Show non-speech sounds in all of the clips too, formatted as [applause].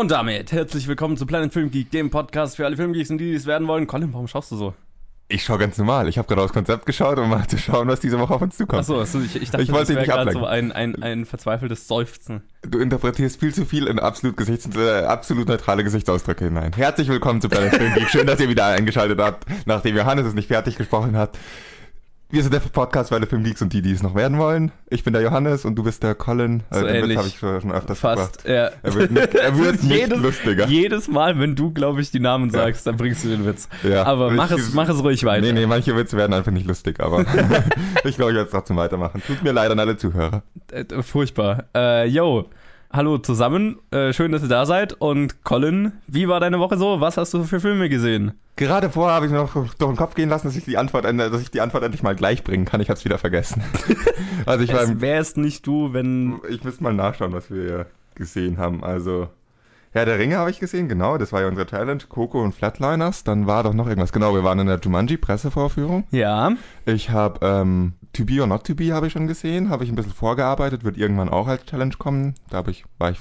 Und damit herzlich willkommen zu Planet Film Geek, dem Podcast für alle Filmgeeks und die, die es werden wollen. Colin, warum schaust du so? Ich schaue ganz normal. Ich habe gerade aufs Konzept geschaut, um mal zu schauen, was diese Woche auf uns zukommt. Achso, also ich, ich dachte, Ich wollte das wäre nicht gerade so ein, ein, ein verzweifeltes Seufzen. Du interpretierst viel zu viel in absolut, Gesichts äh, absolut neutrale Gesichtsausdrücke hinein. Herzlich willkommen zu Planet Film Geek. Schön, dass ihr wieder eingeschaltet habt, nachdem Johannes es nicht fertig gesprochen hat. Wir sind der Podcast für alle Filmgeeks und die, die es noch werden wollen. Ich bin der Johannes und du bist der Colin. So den Witz ähnlich. habe ich schon öfters Fast, ja. Er wird nicht, er wird [laughs] nicht jedes, lustiger. Jedes Mal, wenn du, glaube ich, die Namen sagst, dann bringst du den Witz. Ja. Aber mach Ich- es, mach es ruhig weiter. Nee, nee, manche Witze werden einfach nicht lustig, aber [laughs] ich glaube, ich werde es trotzdem weitermachen. Tut mir leid an alle Zuhörer. Äh, furchtbar. Äh, yo, hallo zusammen. Äh, schön, dass ihr da seid. Und Colin, wie war deine Woche so? Was hast du für Filme gesehen? Gerade vorher habe ich mir noch durch den Kopf gehen lassen, dass ich die Antwort, dass ich die Antwort endlich mal gleich bringen kann. Ich habe es wieder vergessen. [laughs] also ich Es wärst nicht du, wenn. ich müsste mal nachschauen, was wir gesehen haben. Also Herr der Ringe habe ich gesehen, genau. Das war ja unsere Challenge. Coco und Flatliners. Dann war doch noch irgendwas. Genau, wir waren in der Jumanji Pressevorführung. Ja. Ich habe ähm, To Be or Not To Be habe ich schon gesehen. Habe ich ein bisschen vorgearbeitet. Wird irgendwann auch als Challenge kommen. Da habe ich war ich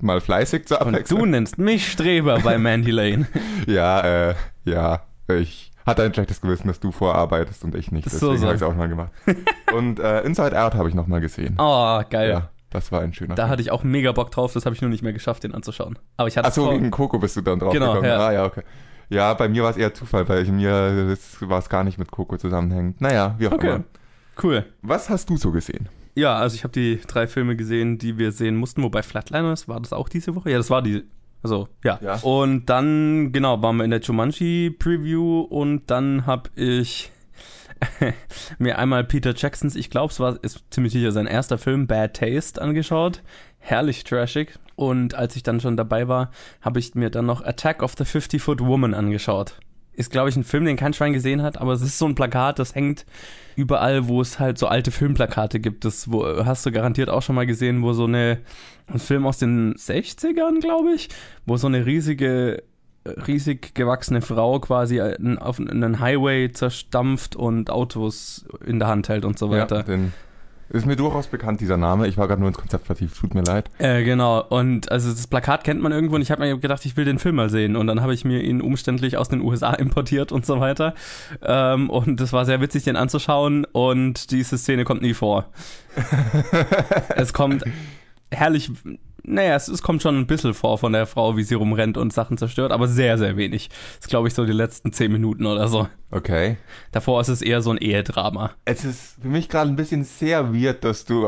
mal fleißig zur Und du Abwechslung. nennst mich Streber bei Mandy Lane. [laughs] Ja, äh, ja, ich hatte ein schlechtes Gewissen, dass du vorarbeitest und ich nicht. So, Deswegen so. habe ich es auch mal gemacht. [laughs] und äh, Inside Out habe ich noch mal gesehen. Oh, geil. Ja, das war ein schöner Da Film. hatte ich auch mega Bock drauf, das habe ich nur nicht mehr geschafft, den anzuschauen. Aber ich hatte Achso, vor- wegen Coco bist du dann drauf Genau, gekommen. ja. Ah, ja, okay. Ja, bei mir war es eher Zufall, weil ich mir war es gar nicht mit Coco zusammenhängend. Naja, wie auch Okay. immer. Cool. Was hast du so gesehen? Ja, also ich habe die drei Filme gesehen, die wir sehen mussten, wobei Flatliners war das auch diese Woche? Ja, das war die. Also, ja. Ja. Und dann, genau, waren wir in der Jumanji-Preview und dann habe ich [laughs] mir einmal Peter Jacksons, ich glaube, es war ist ziemlich sicher sein erster Film, Bad Taste, angeschaut. Herrlich trashig. Und als ich dann schon dabei war, habe ich mir dann noch Attack of the 50-Foot Woman angeschaut. Ist, glaube ich, ein Film, den kein Schwein gesehen hat, aber es ist so ein Plakat, das hängt überall, wo es halt so alte Filmplakate gibt. Das wo, hast du garantiert auch schon mal gesehen, wo so eine, ein Film aus den 60ern, glaube ich, wo so eine riesige, riesig gewachsene Frau quasi auf einen Highway zerstampft und Autos in der Hand hält und so weiter. Ja, denn ist mir durchaus bekannt, dieser Name. Ich war gerade nur ins Konzept vertieft, tut mir leid. Äh, genau, und also das Plakat kennt man irgendwo und ich habe mir gedacht, ich will den Film mal sehen. Und dann habe ich mir ihn umständlich aus den USA [laughs] importiert und so weiter. Ähm, und es war sehr witzig, den anzuschauen und diese Szene kommt nie vor. [laughs] es kommt herrlich, naja, es, es kommt schon ein bisschen vor von der Frau, wie sie rumrennt und Sachen zerstört, aber sehr, sehr wenig. Das ist, glaube ich, so die letzten zehn Minuten oder so. Okay. Davor ist es eher so ein Ehedrama. Es ist für mich gerade ein bisschen sehr weird, dass du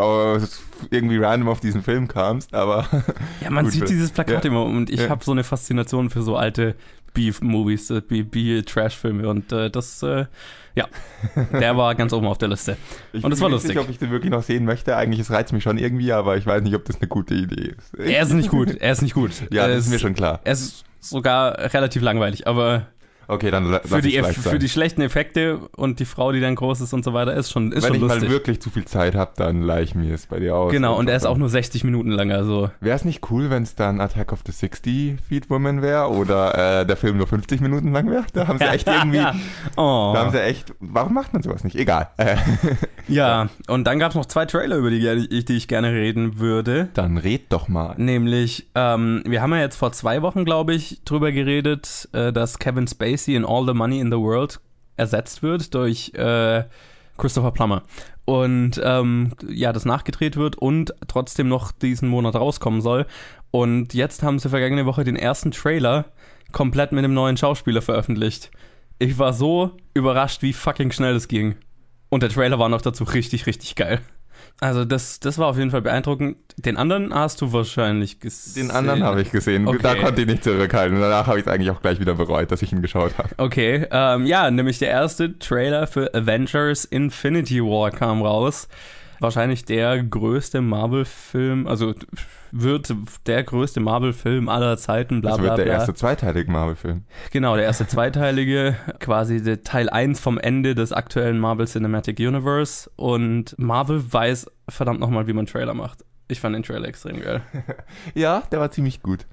irgendwie random auf diesen Film kamst, aber [laughs] Ja, man Gut, sieht dieses Plakat ja. immer und ich Ja. habe so eine Faszination für so alte Beef-Movies, äh, Be- B-Trash-Filme und äh, das, äh, ja, der war ganz oben auf der Liste. ich Und es bin war lustig. nicht sicher, ob ich den wirklich noch sehen möchte. Eigentlich es reizt mich schon irgendwie, aber ich weiß nicht, ob das eine gute Idee ist. Er ist nicht gut, er ist nicht gut. ja, das ist mir schon klar. Er ist sogar relativ langweilig, aber Okay, dann la- lass für die, es Eff- für die schlechten Effekte und die Frau, die dann groß ist und so weiter, ist schon, ist Wenn schon ich mal wirklich zu viel Zeit habe, dann leih ich mir es bei dir aus. Genau, und er ist auch nur 60 Minuten lang, also Wäre es nicht cool, wenn es dann Attack of the 60 Feet Woman wäre oder äh, der Film nur 50 Minuten lang wäre? Da haben sie echt [laughs] irgendwie. oh. Da haben sie echt. Warum macht man sowas nicht? Egal. [laughs] Ja, und dann gab es noch zwei Trailer, über die, ich- die ich gerne reden würde. dann red doch mal. Nämlich, ähm, wir haben ja jetzt vor zwei Wochen, glaube ich, drüber geredet, äh, dass Kevin Spacey in All the Money in the World ersetzt wird durch äh, Christopher Plummer. Und ähm, ja, das nachgedreht wird und trotzdem noch diesen Monat rauskommen soll. Und jetzt haben sie vergangene Woche den ersten Trailer komplett mit einem neuen Schauspieler veröffentlicht. Ich war so überrascht, wie fucking schnell das ging. Und der Trailer war noch dazu richtig, richtig geil. Also das, das war auf jeden Fall beeindruckend. Den anderen hast du wahrscheinlich gesehen. Den anderen habe ich gesehen. Okay. Da konnte ich nicht zurückhalten. Danach habe ich es eigentlich auch gleich wieder bereut, dass ich ihn geschaut habe. Okay, ähm, ja, nämlich der erste Trailer für Avengers Infinity War kam raus. Wahrscheinlich der größte Marvel-Film, also wird der größte Marvel-Film aller Zeiten, bla Das bla wird der bla. erste zweiteilige Marvel-Film. Genau, der erste [laughs] zweiteilige, quasi der Teil 1 vom Ende des aktuellen Marvel Cinematic Universe. Und Marvel weiß verdammt nochmal, wie man Trailer macht. Ich fand den Trailer extrem geil. [laughs] Ja, der war ziemlich gut.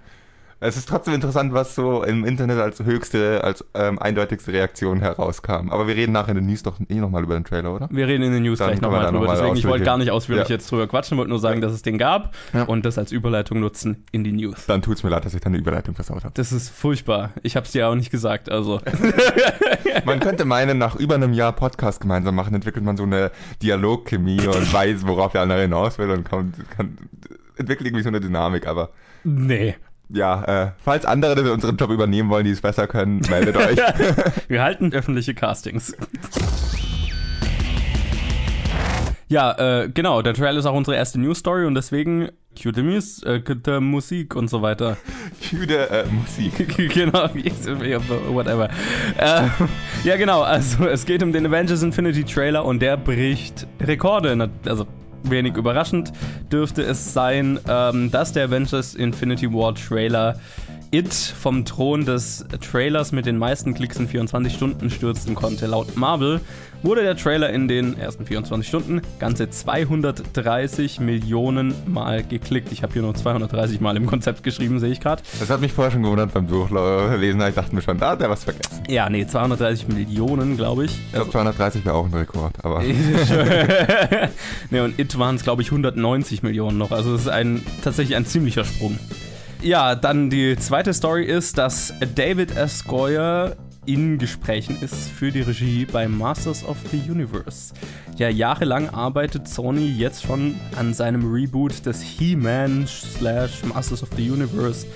Es ist trotzdem interessant, was so im Internet als höchste, als ähm, eindeutigste Reaktion herauskam. Aber wir reden nachher in den News doch eh nochmal über den Trailer, oder? Wir reden in den News Dann gleich nochmal drüber. noch Deswegen, ich wollte gar nicht ausführlich Ja. jetzt drüber quatschen, wollte nur sagen, dass es den gab Ja. und das als Überleitung nutzen in die News. Dann tut's mir leid, dass ich deine Überleitung versaut habe. Das ist furchtbar. Ich hab's dir auch nicht gesagt, also. [laughs] Man könnte meinen, nach über einem Jahr Podcast gemeinsam machen, entwickelt man so eine Dialogchemie [laughs] und weiß, worauf der andere hinaus will und kann, kann, entwickelt irgendwie so eine Dynamik, aber nee. Ja, äh, falls andere unseren Job übernehmen wollen, die es besser können, meldet [laughs] euch. Wir halten öffentliche Castings. Ja, äh, genau, der Trail ist auch unsere erste News Story und deswegen cue the, mus äh, cue the Musik und so weiter. [laughs] Küde äh, Musik. [laughs] genau, whatever. Äh, ja, genau, also es geht um den Avengers Infinity Trailer und der bricht Rekorde. Also wenig überraschend dürfte es sein, ähm, dass der Avengers Infinity War Trailer It vom Thron des Trailers mit den meisten Klicks in 24 Stunden stürzen konnte. Laut Marvel wurde der Trailer in den ersten 24 Stunden ganze 230 Millionen Mal geklickt. Ich habe hier nur 230 Mal im Konzept geschrieben, sehe ich gerade. Das hat mich vorher schon gewundert beim Durchlesen. Ich dachte mir schon, da hat der was vergessen. Ja, nee, 230 Millionen, glaube ich. Ich glaube, 230 wäre auch ein Rekord, aber [laughs] ne, und It waren es, glaube ich, 190 Millionen noch. Also es ist ein, tatsächlich ein ziemlicher Sprung. Ja, dann die zweite Story ist, dass David S. Goyer in Gesprächen ist für die Regie bei Masters of the Universe. Ja, jahrelang arbeitet Sony jetzt schon an seinem Reboot des He-Man slash Masters of the Universe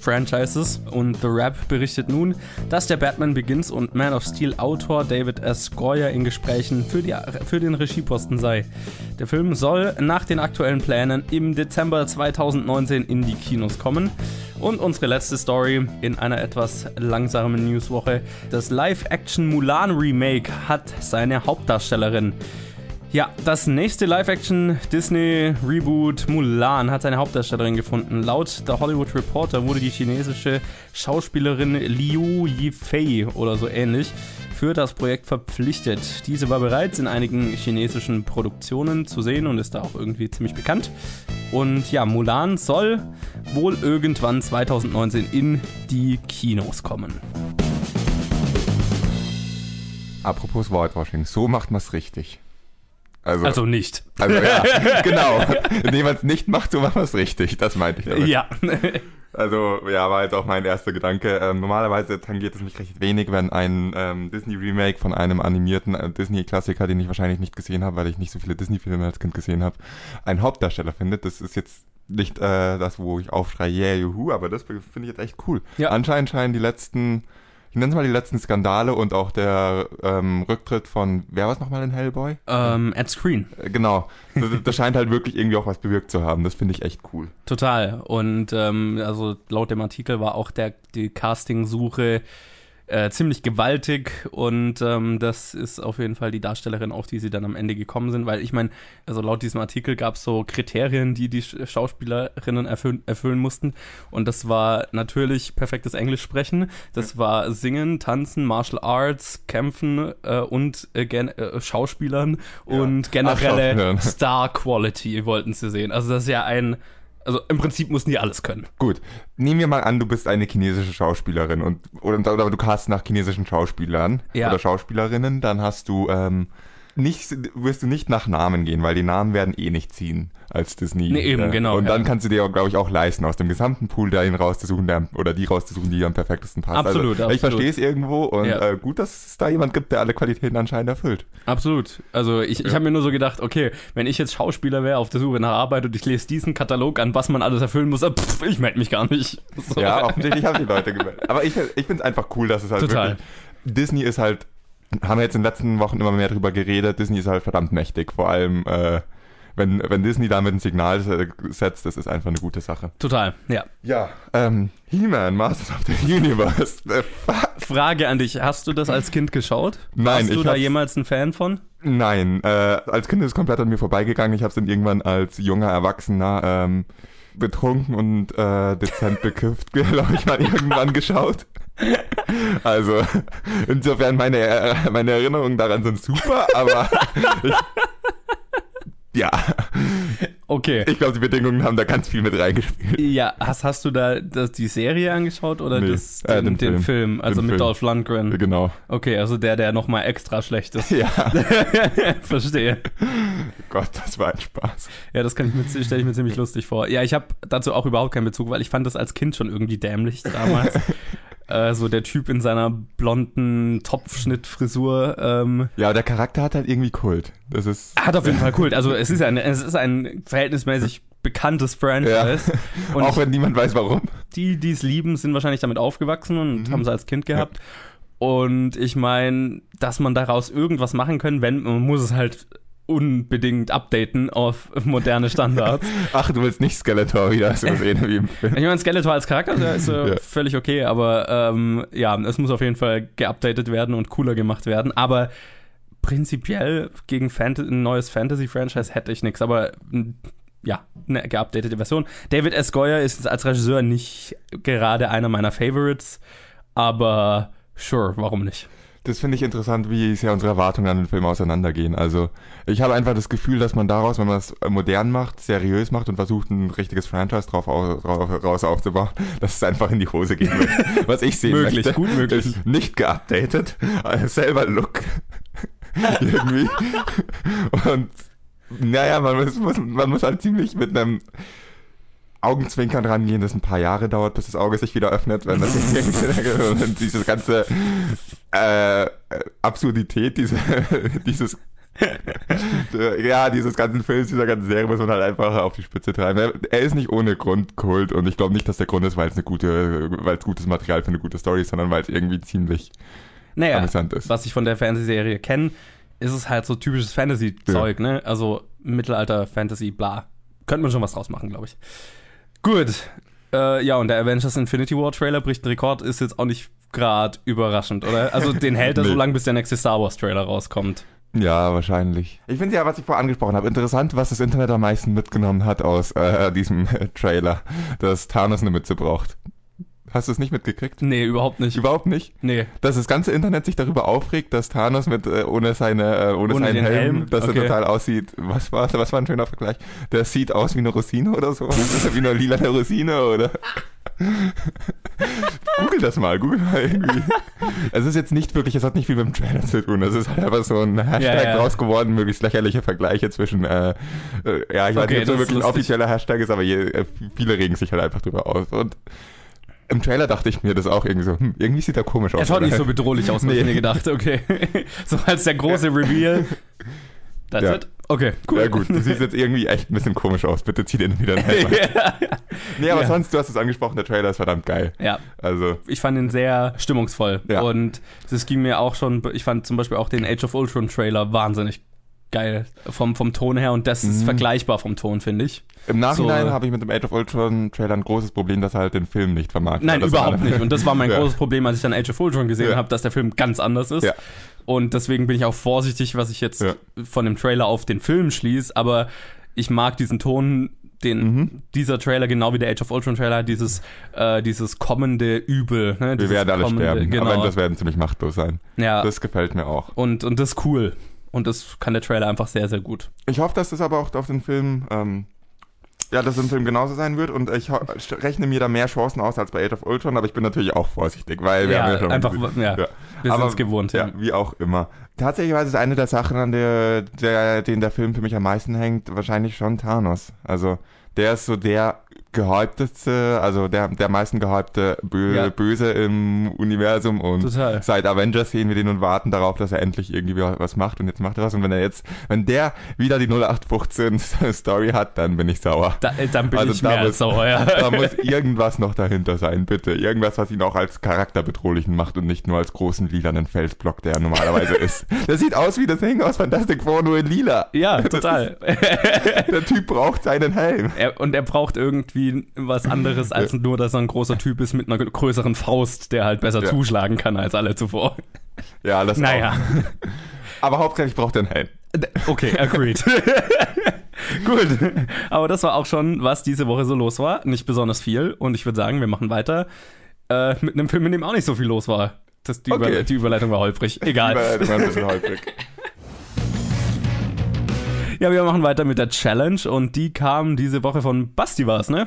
Franchises und The Rap berichtet nun, dass der Batman Begins und Man of Steel Autor David S. Goyer in Gesprächen für, die, für den Regieposten sei. Der Film soll nach den aktuellen Plänen im Dezember 2019 in die Kinos kommen. Und unsere letzte Story in einer etwas langsamen Newswoche. Das Live-Action Mulan Remake hat seine Hauptdarstellerin. Ja, das nächste Live-Action-Disney-Reboot Mulan hat seine Hauptdarstellerin gefunden. Laut The Hollywood Reporter wurde die chinesische Schauspielerin Liu Yifei oder so ähnlich für das Projekt verpflichtet. Diese war bereits in einigen chinesischen Produktionen zu sehen und ist da auch irgendwie ziemlich bekannt. Und ja, Mulan soll wohl irgendwann 2019 in die Kinos kommen. apropos Whitewashing, so macht man es richtig. Also, Also nicht. also ja, [laughs] genau. Indem man es nicht macht, so macht man es richtig. Das meinte ich damit. Ja. Also, ja, war jetzt auch mein erster Gedanke. Ähm, normalerweise tangiert es mich recht wenig, wenn ein ähm, Disney-Remake von einem animierten äh, Disney-Klassiker, den ich wahrscheinlich nicht gesehen habe, weil ich nicht so viele Disney-Filme als Kind gesehen habe, einen Hauptdarsteller findet. Das ist jetzt nicht äh, das, wo ich aufschreie, yeah, juhu, aber das finde ich jetzt echt cool. Ja. Anscheinend scheinen die letzten, ich nenne es mal die letzten Skandale und auch der ähm, Rücktritt von, wer war es nochmal in Hellboy? ähm, at Screen. Äh, genau. Das, das scheint halt wirklich irgendwie auch was bewirkt zu haben. Das finde ich echt cool. Total. Und ähm, also laut dem Artikel war auch der, die Casting-Suche äh, ziemlich gewaltig und ähm, das ist auf jeden Fall die Darstellerin, auf die sie dann am Ende gekommen sind, weil ich meine, also laut diesem Artikel gab es so Kriterien, die die Sch- Schauspielerinnen erfüllen, erfüllen mussten und das war natürlich perfektes Englisch sprechen, das war Singen, Tanzen, Martial Arts, Kämpfen äh, und äh, äh, Schauspielern und Ach, generelle. Star Quality wollten sie sehen. Also das ist ja ein also im Prinzip mussten die alles können. Gut, nehmen wir mal an, du bist eine chinesische Schauspielerin und oder, oder du cast nach chinesischen Schauspielern Ja. oder Schauspielerinnen, dann hast du ähm, nicht, wirst du nicht nach Namen gehen, weil die Namen werden eh nicht ziehen als Disney. Nee, eben, genau, Und dann ja. kannst du dir, glaube ich, auch leisten, aus dem gesamten Pool da ihn rauszusuchen, der, oder die rauszusuchen, die am perfektesten passt. Absolut, also, Ich absolut. verstehe es irgendwo und Ja. äh, gut, dass es da jemand gibt, der alle Qualitäten anscheinend erfüllt. Absolut. Also ich, ich habe mir nur so gedacht, okay, wenn ich jetzt Schauspieler wäre auf der Suche nach Arbeit und ich lese diesen Katalog an, was man alles erfüllen muss, äh, pff, ich melde mich gar nicht. [laughs] So. Ja, offensichtlich haben die Leute gemeldet. Aber ich, ich finde es einfach cool, dass es halt Total. wirklich... Disney ist halt, haben wir jetzt in den letzten Wochen immer mehr drüber geredet, Disney ist halt verdammt mächtig. Vor allem, äh, wenn, wenn Disney damit ein Signal se- setzt, das ist einfach eine gute Sache. Total, ja. Ja, ähm, He-Man, Masters of the Universe. [laughs] Äh. Frage an dich, hast du das als Kind geschaut? Nein, Warst du da jemals ein Fan von? Nein, äh, als Kind ist es komplett an mir vorbeigegangen. Ich habe es dann irgendwann als junger Erwachsener ähm, betrunken und äh, dezent bekifft, [laughs] glaube ich, mal irgendwann geschaut. Also, insofern meine, äh, meine Erinnerungen daran sind super, aber ich, ja, Okay. Ich glaube, die Bedingungen haben da ganz viel mit reingespielt. Ja, hast, hast du da das, die Serie angeschaut oder Nee, das, äh, den, den den, Film. Film. Also Den mit Film. Dolph Lundgren. Genau. Okay, also der, der nochmal extra schlecht ist. Ja, [laughs] Verstehe. Gott, das war ein Spaß. Ja, das kann ich mir, stelle ich mir ziemlich lustig vor. Ja, ich habe dazu auch überhaupt keinen Bezug, weil ich fand das als Kind schon irgendwie dämlich damals. [laughs] äh, so der Typ in seiner blonden Topfschnittfrisur. Ähm, Ja, der Charakter hat halt irgendwie Kult. Das ist. hat auf jeden [laughs] Fall Kult. Also es ist ein, es ist ein verhältnismäßig bekanntes Franchise. [laughs] Und auch wenn niemand weiß warum. die, die es lieben, sind wahrscheinlich damit aufgewachsen und Mhm. haben es als Kind gehabt. Und ich meine, dass man daraus irgendwas machen können, wenn man muss es halt unbedingt updaten auf moderne Standards. [laughs] Ach, du willst nicht Skeletor wieder so sehen wie im Film. Ich meine, Skeletor als Charakter ist äh, Ja. völlig okay, aber ähm, ja, es muss auf jeden Fall geupdatet werden und cooler gemacht werden. Aber prinzipiell gegen Fant ein neues Fantasy-Franchise hätte ich nichts, aber ja, eine geupdatete Version. David S. Goyer ist als Regisseur nicht gerade einer meiner Favorites, aber sure, warum nicht? Das finde ich interessant, wie sehr unsere Erwartungen an den Film auseinandergehen. Also, ich habe einfach das Gefühl, dass man daraus, wenn man es modern macht, seriös macht und versucht, ein richtiges Franchise drauf, au- drauf raus aufzubauen, [laughs] dass es einfach in die Hose gehen wird. [laughs] Was ich sehen Möglich, möchte, gut möglich. ist nicht geupdatet, äh, selber Look. [laughs] Irgendwie. Und, naja, man muss, muss, man muss halt ziemlich mit einem Augenzwinkern rangehen, das ein paar Jahre dauert, bis das Auge sich wieder öffnet, wenn das und [laughs] [laughs] diese ganze äh, Absurdität, diese, [laughs] dieses ja, dieses ganzen Films, dieser ganzen Serie muss man halt einfach auf die Spitze treiben. Er, er ist nicht ohne Grund Kult und ich glaube nicht, dass der Grund ist, weil es eine gute, weil es gutes Material für eine gute Story ist, sondern weil es irgendwie ziemlich Naja, amüsant ist. was ich von der Fernsehserie kenne, ist es halt so typisches Fantasy-Zeug, ne? Also Mittelalter-Fantasy, bla. Könnte man schon was draus machen, glaube ich. Gut. Äh, ja, und der Avengers Infinity War Trailer bricht einen Rekord, ist jetzt auch nicht gerade überraschend, oder? Also den hält er so [laughs] lange, bis der nächste Star Wars Trailer rauskommt. Ja, wahrscheinlich. Ich finde ja, was ich vorher angesprochen habe, interessant, was das Internet am meisten mitgenommen hat aus äh, [laughs] diesem Trailer, dass Thanos eine Mütze braucht. Hast du es nicht mitgekriegt? Nee, überhaupt nicht. Überhaupt nicht. Nee. Dass das ganze Internet sich darüber aufregt, dass Thanos mit äh, ohne seine äh, ohne, Ohne seinen Helm, Helm? dass Okay. er total aussieht. Was war was war ein schöner Vergleich? Der sieht aus wie eine Rosine oder so. [laughs] wie eine lila Rosine oder [laughs] Google das mal, google mal irgendwie. Es ist jetzt nicht wirklich, es hat nicht viel mit dem Trailer zu tun. Es ist halt einfach so ein Hashtag Ja, ja. draus geworden, möglichst lächerliche Vergleiche zwischen, äh, äh, ja, ich weiß Okay, nicht, ob es so ist wirklich ein offizieller Hashtag ist, aber je, äh, viele regen sich halt einfach drüber aus. Und im Trailer dachte ich mir das auch irgendwie so, hm, irgendwie sieht er komisch aus. Er schaut nicht so bedrohlich aus, habe ich Nee. mir gedacht. Okay. [laughs] so als der große Reveal. That's Ja. it? Okay, cool. Ja gut, du siehst jetzt irgendwie echt ein bisschen komisch aus. Bitte zieh den wieder [laughs] ja. Nee, aber Ja. sonst, du hast es angesprochen, der Trailer ist verdammt geil. ja, Also, ich fand ihn sehr stimmungsvoll. Ja. Und das ging mir auch schon, ich fand zum Beispiel auch den Age of Ultron Trailer wahnsinnig geil. Vom, vom Ton her und das ist Mhm. vergleichbar vom Ton, finde ich. im Nachhinein So- habe ich mit dem Age of Ultron Trailer ein großes Problem, dass er halt den Film nicht vermarktet. Nein, Das überhaupt nicht. Und das war mein [laughs] Ja. großes Problem, als ich dann Age of Ultron gesehen Ja. habe, dass der Film ganz anders ist. Ja. Und deswegen bin ich auch vorsichtig, was ich jetzt von dem Trailer auf den Film schließe. Aber ich mag diesen Ton, den Mhm. dieser Trailer, genau wie der Age of Ultron Trailer, hat, dieses, äh, dieses kommende Übel. Ne? Wir Dieses werden alle kommende- sterben. Genau. Avengers werden ziemlich machtlos sein. ja. Das gefällt mir auch. und, und das ist cool. Und das kann der Trailer einfach sehr, sehr gut. Ich hoffe, dass das aber auch auf den Film, ähm, ja, dass es im Film genauso sein wird und ich rechne mir da mehr Chancen aus als bei Age of Ultron, aber ich bin natürlich auch vorsichtig, weil wir Ja, haben ja schon einfach, gesehen- ja. Ja. Wir sind es gewohnt. Ja, wie auch immer. Tatsächlich ist eine der Sachen, an der, der, den der Film für mich am meisten hängt, wahrscheinlich schon Thanos. Also, der ist so der gehypteste, also der, der meisten gehypte Bö Ja. Böse im Universum und Total. seit Avengers sehen wir den und warten darauf, dass er endlich irgendwie was macht und jetzt macht er was und wenn er jetzt, wenn der wieder die 0815 [laughs] Story hat, dann bin ich sauer. Da, äh, dann bin Also ich da mehr als muss- sauer, ja. Da muss irgendwas noch dahinter sein, bitte. Irgendwas, was ihn auch als charakterbedrohlichen macht und nicht nur als großen lilanen Felsblock, der er normalerweise [laughs] ist. Der sieht aus wie das Ding aus Fantastic Four, nur in lila. Ja, Das total. Der Typ braucht seinen Helm. Er, und er braucht irgendwie was anderes als nur, dass er ein großer Typ ist mit einer größeren Faust, der halt besser Ja. zuschlagen kann als alle zuvor. Ja, das Naja. auch. Aber hauptsächlich braucht er einen Helm. Okay, agreed. [laughs] Gut. Aber das war auch schon, was diese Woche so los war. Nicht besonders viel. Und ich würde sagen, wir machen weiter äh, mit einem Film, in dem auch nicht so viel los war. Das, die, Okay. Überle die Überleitung war holprig. Egal. Überleitung war ein bisschen holprig. [laughs] Ja, wir machen weiter mit der Challenge und die kam diese Woche von Basti war es, ne?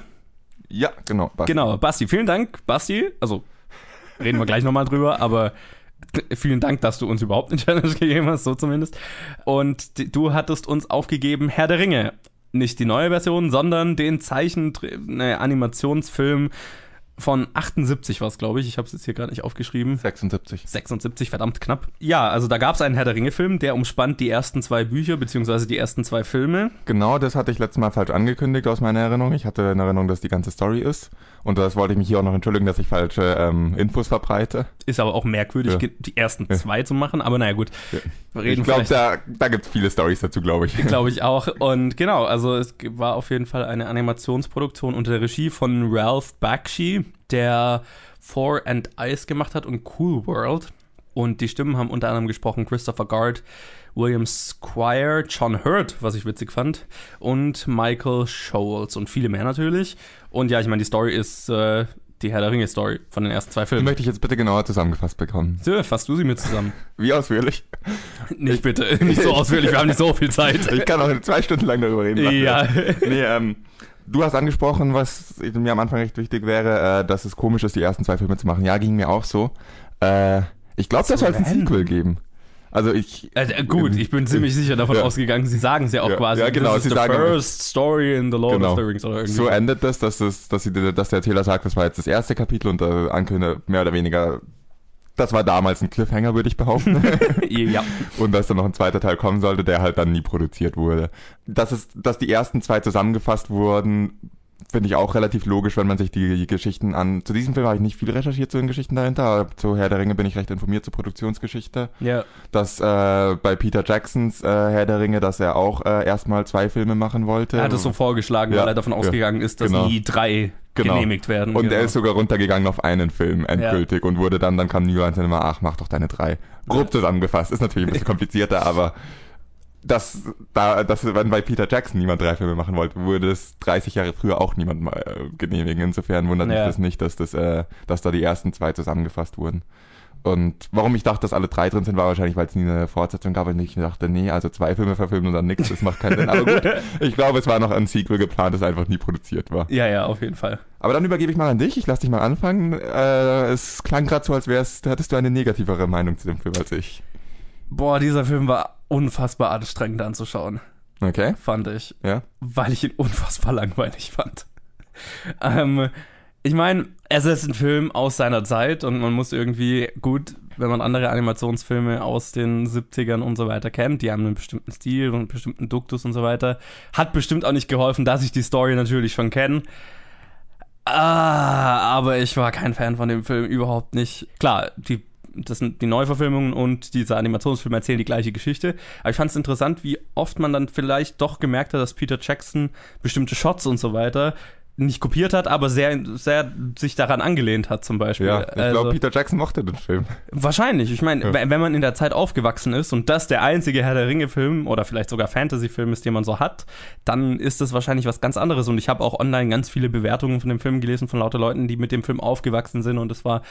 Ja, genau. Basti. Genau, Basti, vielen Dank, Basti. Also, reden wir gleich nochmal drüber, aber vielen Dank, dass du uns überhaupt eine [laughs] Challenge gegeben hast, so zumindest. Und du hattest uns aufgegeben Herr der Ringe. Nicht die neue Version, sondern den Zeichen, ne, Animationsfilm von 78 war es, glaube ich. Ich habe es jetzt hier gerade nicht aufgeschrieben. 76. 76, verdammt knapp. Ja, also da gab es einen Herr der Ringe-Film, der umspannt die ersten zwei Bücher, beziehungsweise die ersten zwei Filme. Genau, das hatte ich letztes Mal falsch angekündigt aus meiner Erinnerung. Ich hatte in Erinnerung, dass die ganze Story ist. Und das wollte ich mich hier auch noch entschuldigen, dass ich falsche ähm, Infos verbreite. Ist aber auch merkwürdig, ja. die ersten zwei ja. zu machen. Aber naja, gut. Ja. ich glaube, da, da gibt es viele Stories dazu, glaube ich. Glaube ich auch. Und genau, also es war auf jeden Fall eine Animationsproduktion unter der Regie von Ralph Bakshi, der Four and Ice gemacht hat und Cool World. Und die Stimmen haben unter anderem gesprochen Christopher Guard, William Squire, John Hurt, was ich witzig fand, und Michael Scholes und viele mehr natürlich. Und ja, ich meine, die Story ist äh, die Herr der Ringe Story von den ersten zwei Filmen. Die möchte ich jetzt bitte genauer zusammengefasst bekommen. So, fass du sie mir zusammen. [laughs] Wie ausführlich? [laughs] Nicht bitte, nicht so ausführlich, wir haben nicht so viel Zeit. Ich kann auch zwei Stunden lang darüber reden. Ja. Nee, ähm, du hast angesprochen, was mir am Anfang recht wichtig wäre, äh, dass es komisch ist, die ersten zwei Filme zu machen. Ja, ging mir auch so. Äh, ich glaube, das soll es ein Sequel geben. Also ich. Also gut, ich bin ziemlich sicher davon ja. ausgegangen, sie sagen es ja auch ja, quasi. Ja, genau. This sie the sagen, first story in the Lord genau. of the Rings oder irgendwie. So endet das, dass, das dass, sie, dass der Erzähler sagt, das war jetzt das erste Kapitel und äh, ankündigt mehr oder weniger. Das war damals ein Cliffhanger, würde ich behaupten. [laughs] ja. Und dass dann noch ein zweiter Teil kommen sollte, der halt dann nie produziert wurde. Dass es, dass die ersten zwei zusammengefasst wurden, finde ich auch relativ logisch, wenn man sich die, die, Geschichten an. Zu diesem Film habe ich nicht viel recherchiert zu den Geschichten dahinter, aber zu Herr der Ringe bin ich recht informiert zur Produktionsgeschichte. Ja. Dass äh, bei Peter Jacksons äh, Herr der Ringe, dass er auch äh, erstmal zwei Filme machen wollte. Er hat es so vorgeschlagen, ja. weil er davon ausgegangen ist, dass genau. nie drei genau. genehmigt werden. Und genau. er ist sogar runtergegangen auf einen Film endgültig ja. und wurde dann, dann kam New Line Cinema, ach, mach doch deine drei. Grob zusammengefasst, ist natürlich ein bisschen [laughs] komplizierter, aber dass da, dass wenn bei Peter Jackson niemand drei Filme machen wollte, wurde es 30 Jahre früher auch niemand mal äh, genehmigen. Insofern wundert mich das nicht, dass das, äh, dass da die ersten zwei zusammengefasst wurden. Und warum ich dachte, dass alle drei drin sind, war wahrscheinlich, weil es nie eine Fortsetzung gab und ich dachte, nee, also zwei Filme verfilmen und dann nichts, das macht keinen Sinn. Aber gut, [laughs] ich glaube, es war noch ein Sequel geplant, das einfach nie produziert war. Ja, ja, auf jeden Fall. Aber dann übergebe ich mal an dich, ich lasse dich mal anfangen. Äh, es klang gerade so, als wärst, hättest du eine negativere Meinung zu dem Film als ich. Boah, dieser Film war unfassbar anstrengend anzuschauen. Okay. Fand ich. Ja. Weil ich ihn unfassbar langweilig fand. [laughs] ähm, ich meine, es ist ein Film aus seiner Zeit und man muss irgendwie gut, wenn man andere Animationsfilme aus den 70ern und so weiter kennt, die haben einen bestimmten Stil und einen bestimmten Duktus und so weiter, hat bestimmt auch nicht geholfen, dass ich die Story natürlich schon kenne. Ah, aber ich war kein Fan von dem Film, überhaupt nicht. Klar, die das sind die Neuverfilmungen und dieser Animationsfilm erzählen die gleiche Geschichte. Aber ich fand es interessant, wie oft man dann vielleicht doch gemerkt hat, dass Peter Jackson bestimmte Shots und so weiter nicht kopiert hat, aber sehr, sehr sich daran angelehnt hat, zum Beispiel. Ja, ich also, glaube, Peter Jackson mochte den Film. Wahrscheinlich. Ich meine, ja. wenn man in der Zeit aufgewachsen ist und das der einzige Herr der Ringe-Film oder vielleicht sogar Fantasy-Film ist, den man so hat, dann ist das wahrscheinlich was ganz anderes. Und ich habe auch online ganz viele Bewertungen von dem Film gelesen von lauter Leuten, die mit dem Film aufgewachsen sind und es war,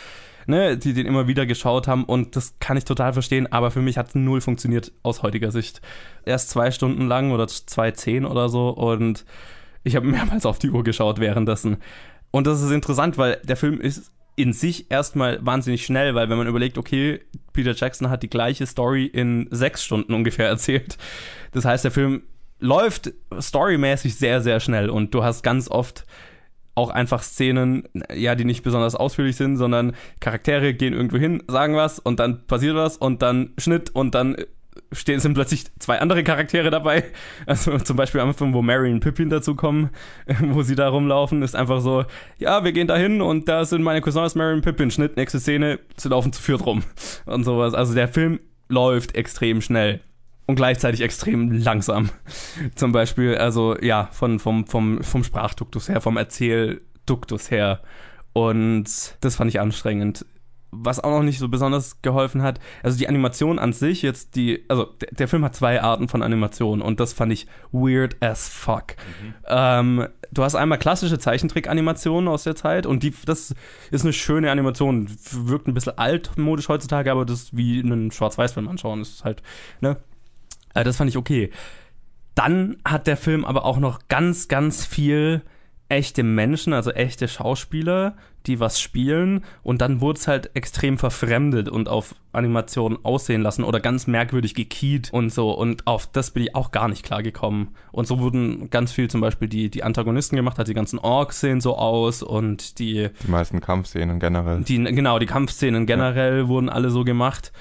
ne, die den immer wieder geschaut haben und das kann ich total verstehen, aber für mich hat es null funktioniert aus heutiger Sicht. Erst zwei Stunden lang oder zwei zehn oder so und ich habe [laughs] mehrmals auf die Uhr geschaut währenddessen. Und das ist interessant, weil der Film ist in sich erstmal wahnsinnig schnell, weil wenn man überlegt, okay, Peter Jackson hat die gleiche Story in sechs Stunden ungefähr [laughs] erzählt. Das heißt, der Film läuft storymäßig sehr, sehr schnell und du hast ganz oft auch einfach Szenen, ja, die nicht besonders ausführlich sind, sondern Charaktere gehen irgendwo hin, sagen was und dann passiert was und dann Schnitt und dann stehen, sind plötzlich zwei andere Charaktere dabei. [laughs] Also zum Beispiel am Anfang, wo Mary und Pippin dazukommen, [laughs] wo sie da rumlaufen, ist einfach so, ja, wir gehen da hin und da sind meine Cousins Mary und Pippin. Schnitt, nächste Szene, sie laufen zu viert rum und sowas. Also der Film läuft extrem schnell und gleichzeitig extrem langsam. [laughs] Zum Beispiel, also ja, von, vom, vom, vom Sprachduktus her, vom Erzählduktus her. Und das fand ich anstrengend was auch noch nicht so besonders geholfen hat, also die Animation an sich, jetzt die, also der, der Film hat zwei Arten von Animation und das fand ich weird as fuck. Mhm. Ähm, du hast einmal klassische Zeichentrick-Animationen aus der Zeit und die, das ist eine schöne Animation, wirkt ein bisschen altmodisch heutzutage, aber das ist wie einen Schwarz-Weiß-Film anschauen, das ist halt, ne, äh, das fand ich okay Dann hat der Film aber auch noch ganz, ganz viel echte Menschen, also echte Schauspieler, die was spielen und dann wurde es halt extrem verfremdet und auf Animationen aussehen lassen oder ganz merkwürdig gekiet und so und auf das bin ich auch gar nicht klar gekommen und so wurden ganz viel zum Beispiel die, die Antagonisten gemacht, halt die ganzen Orks sehen so aus und die Die meisten Kampfszenen generell. die, genau, die Kampfszenen generell ja. wurden alle so gemacht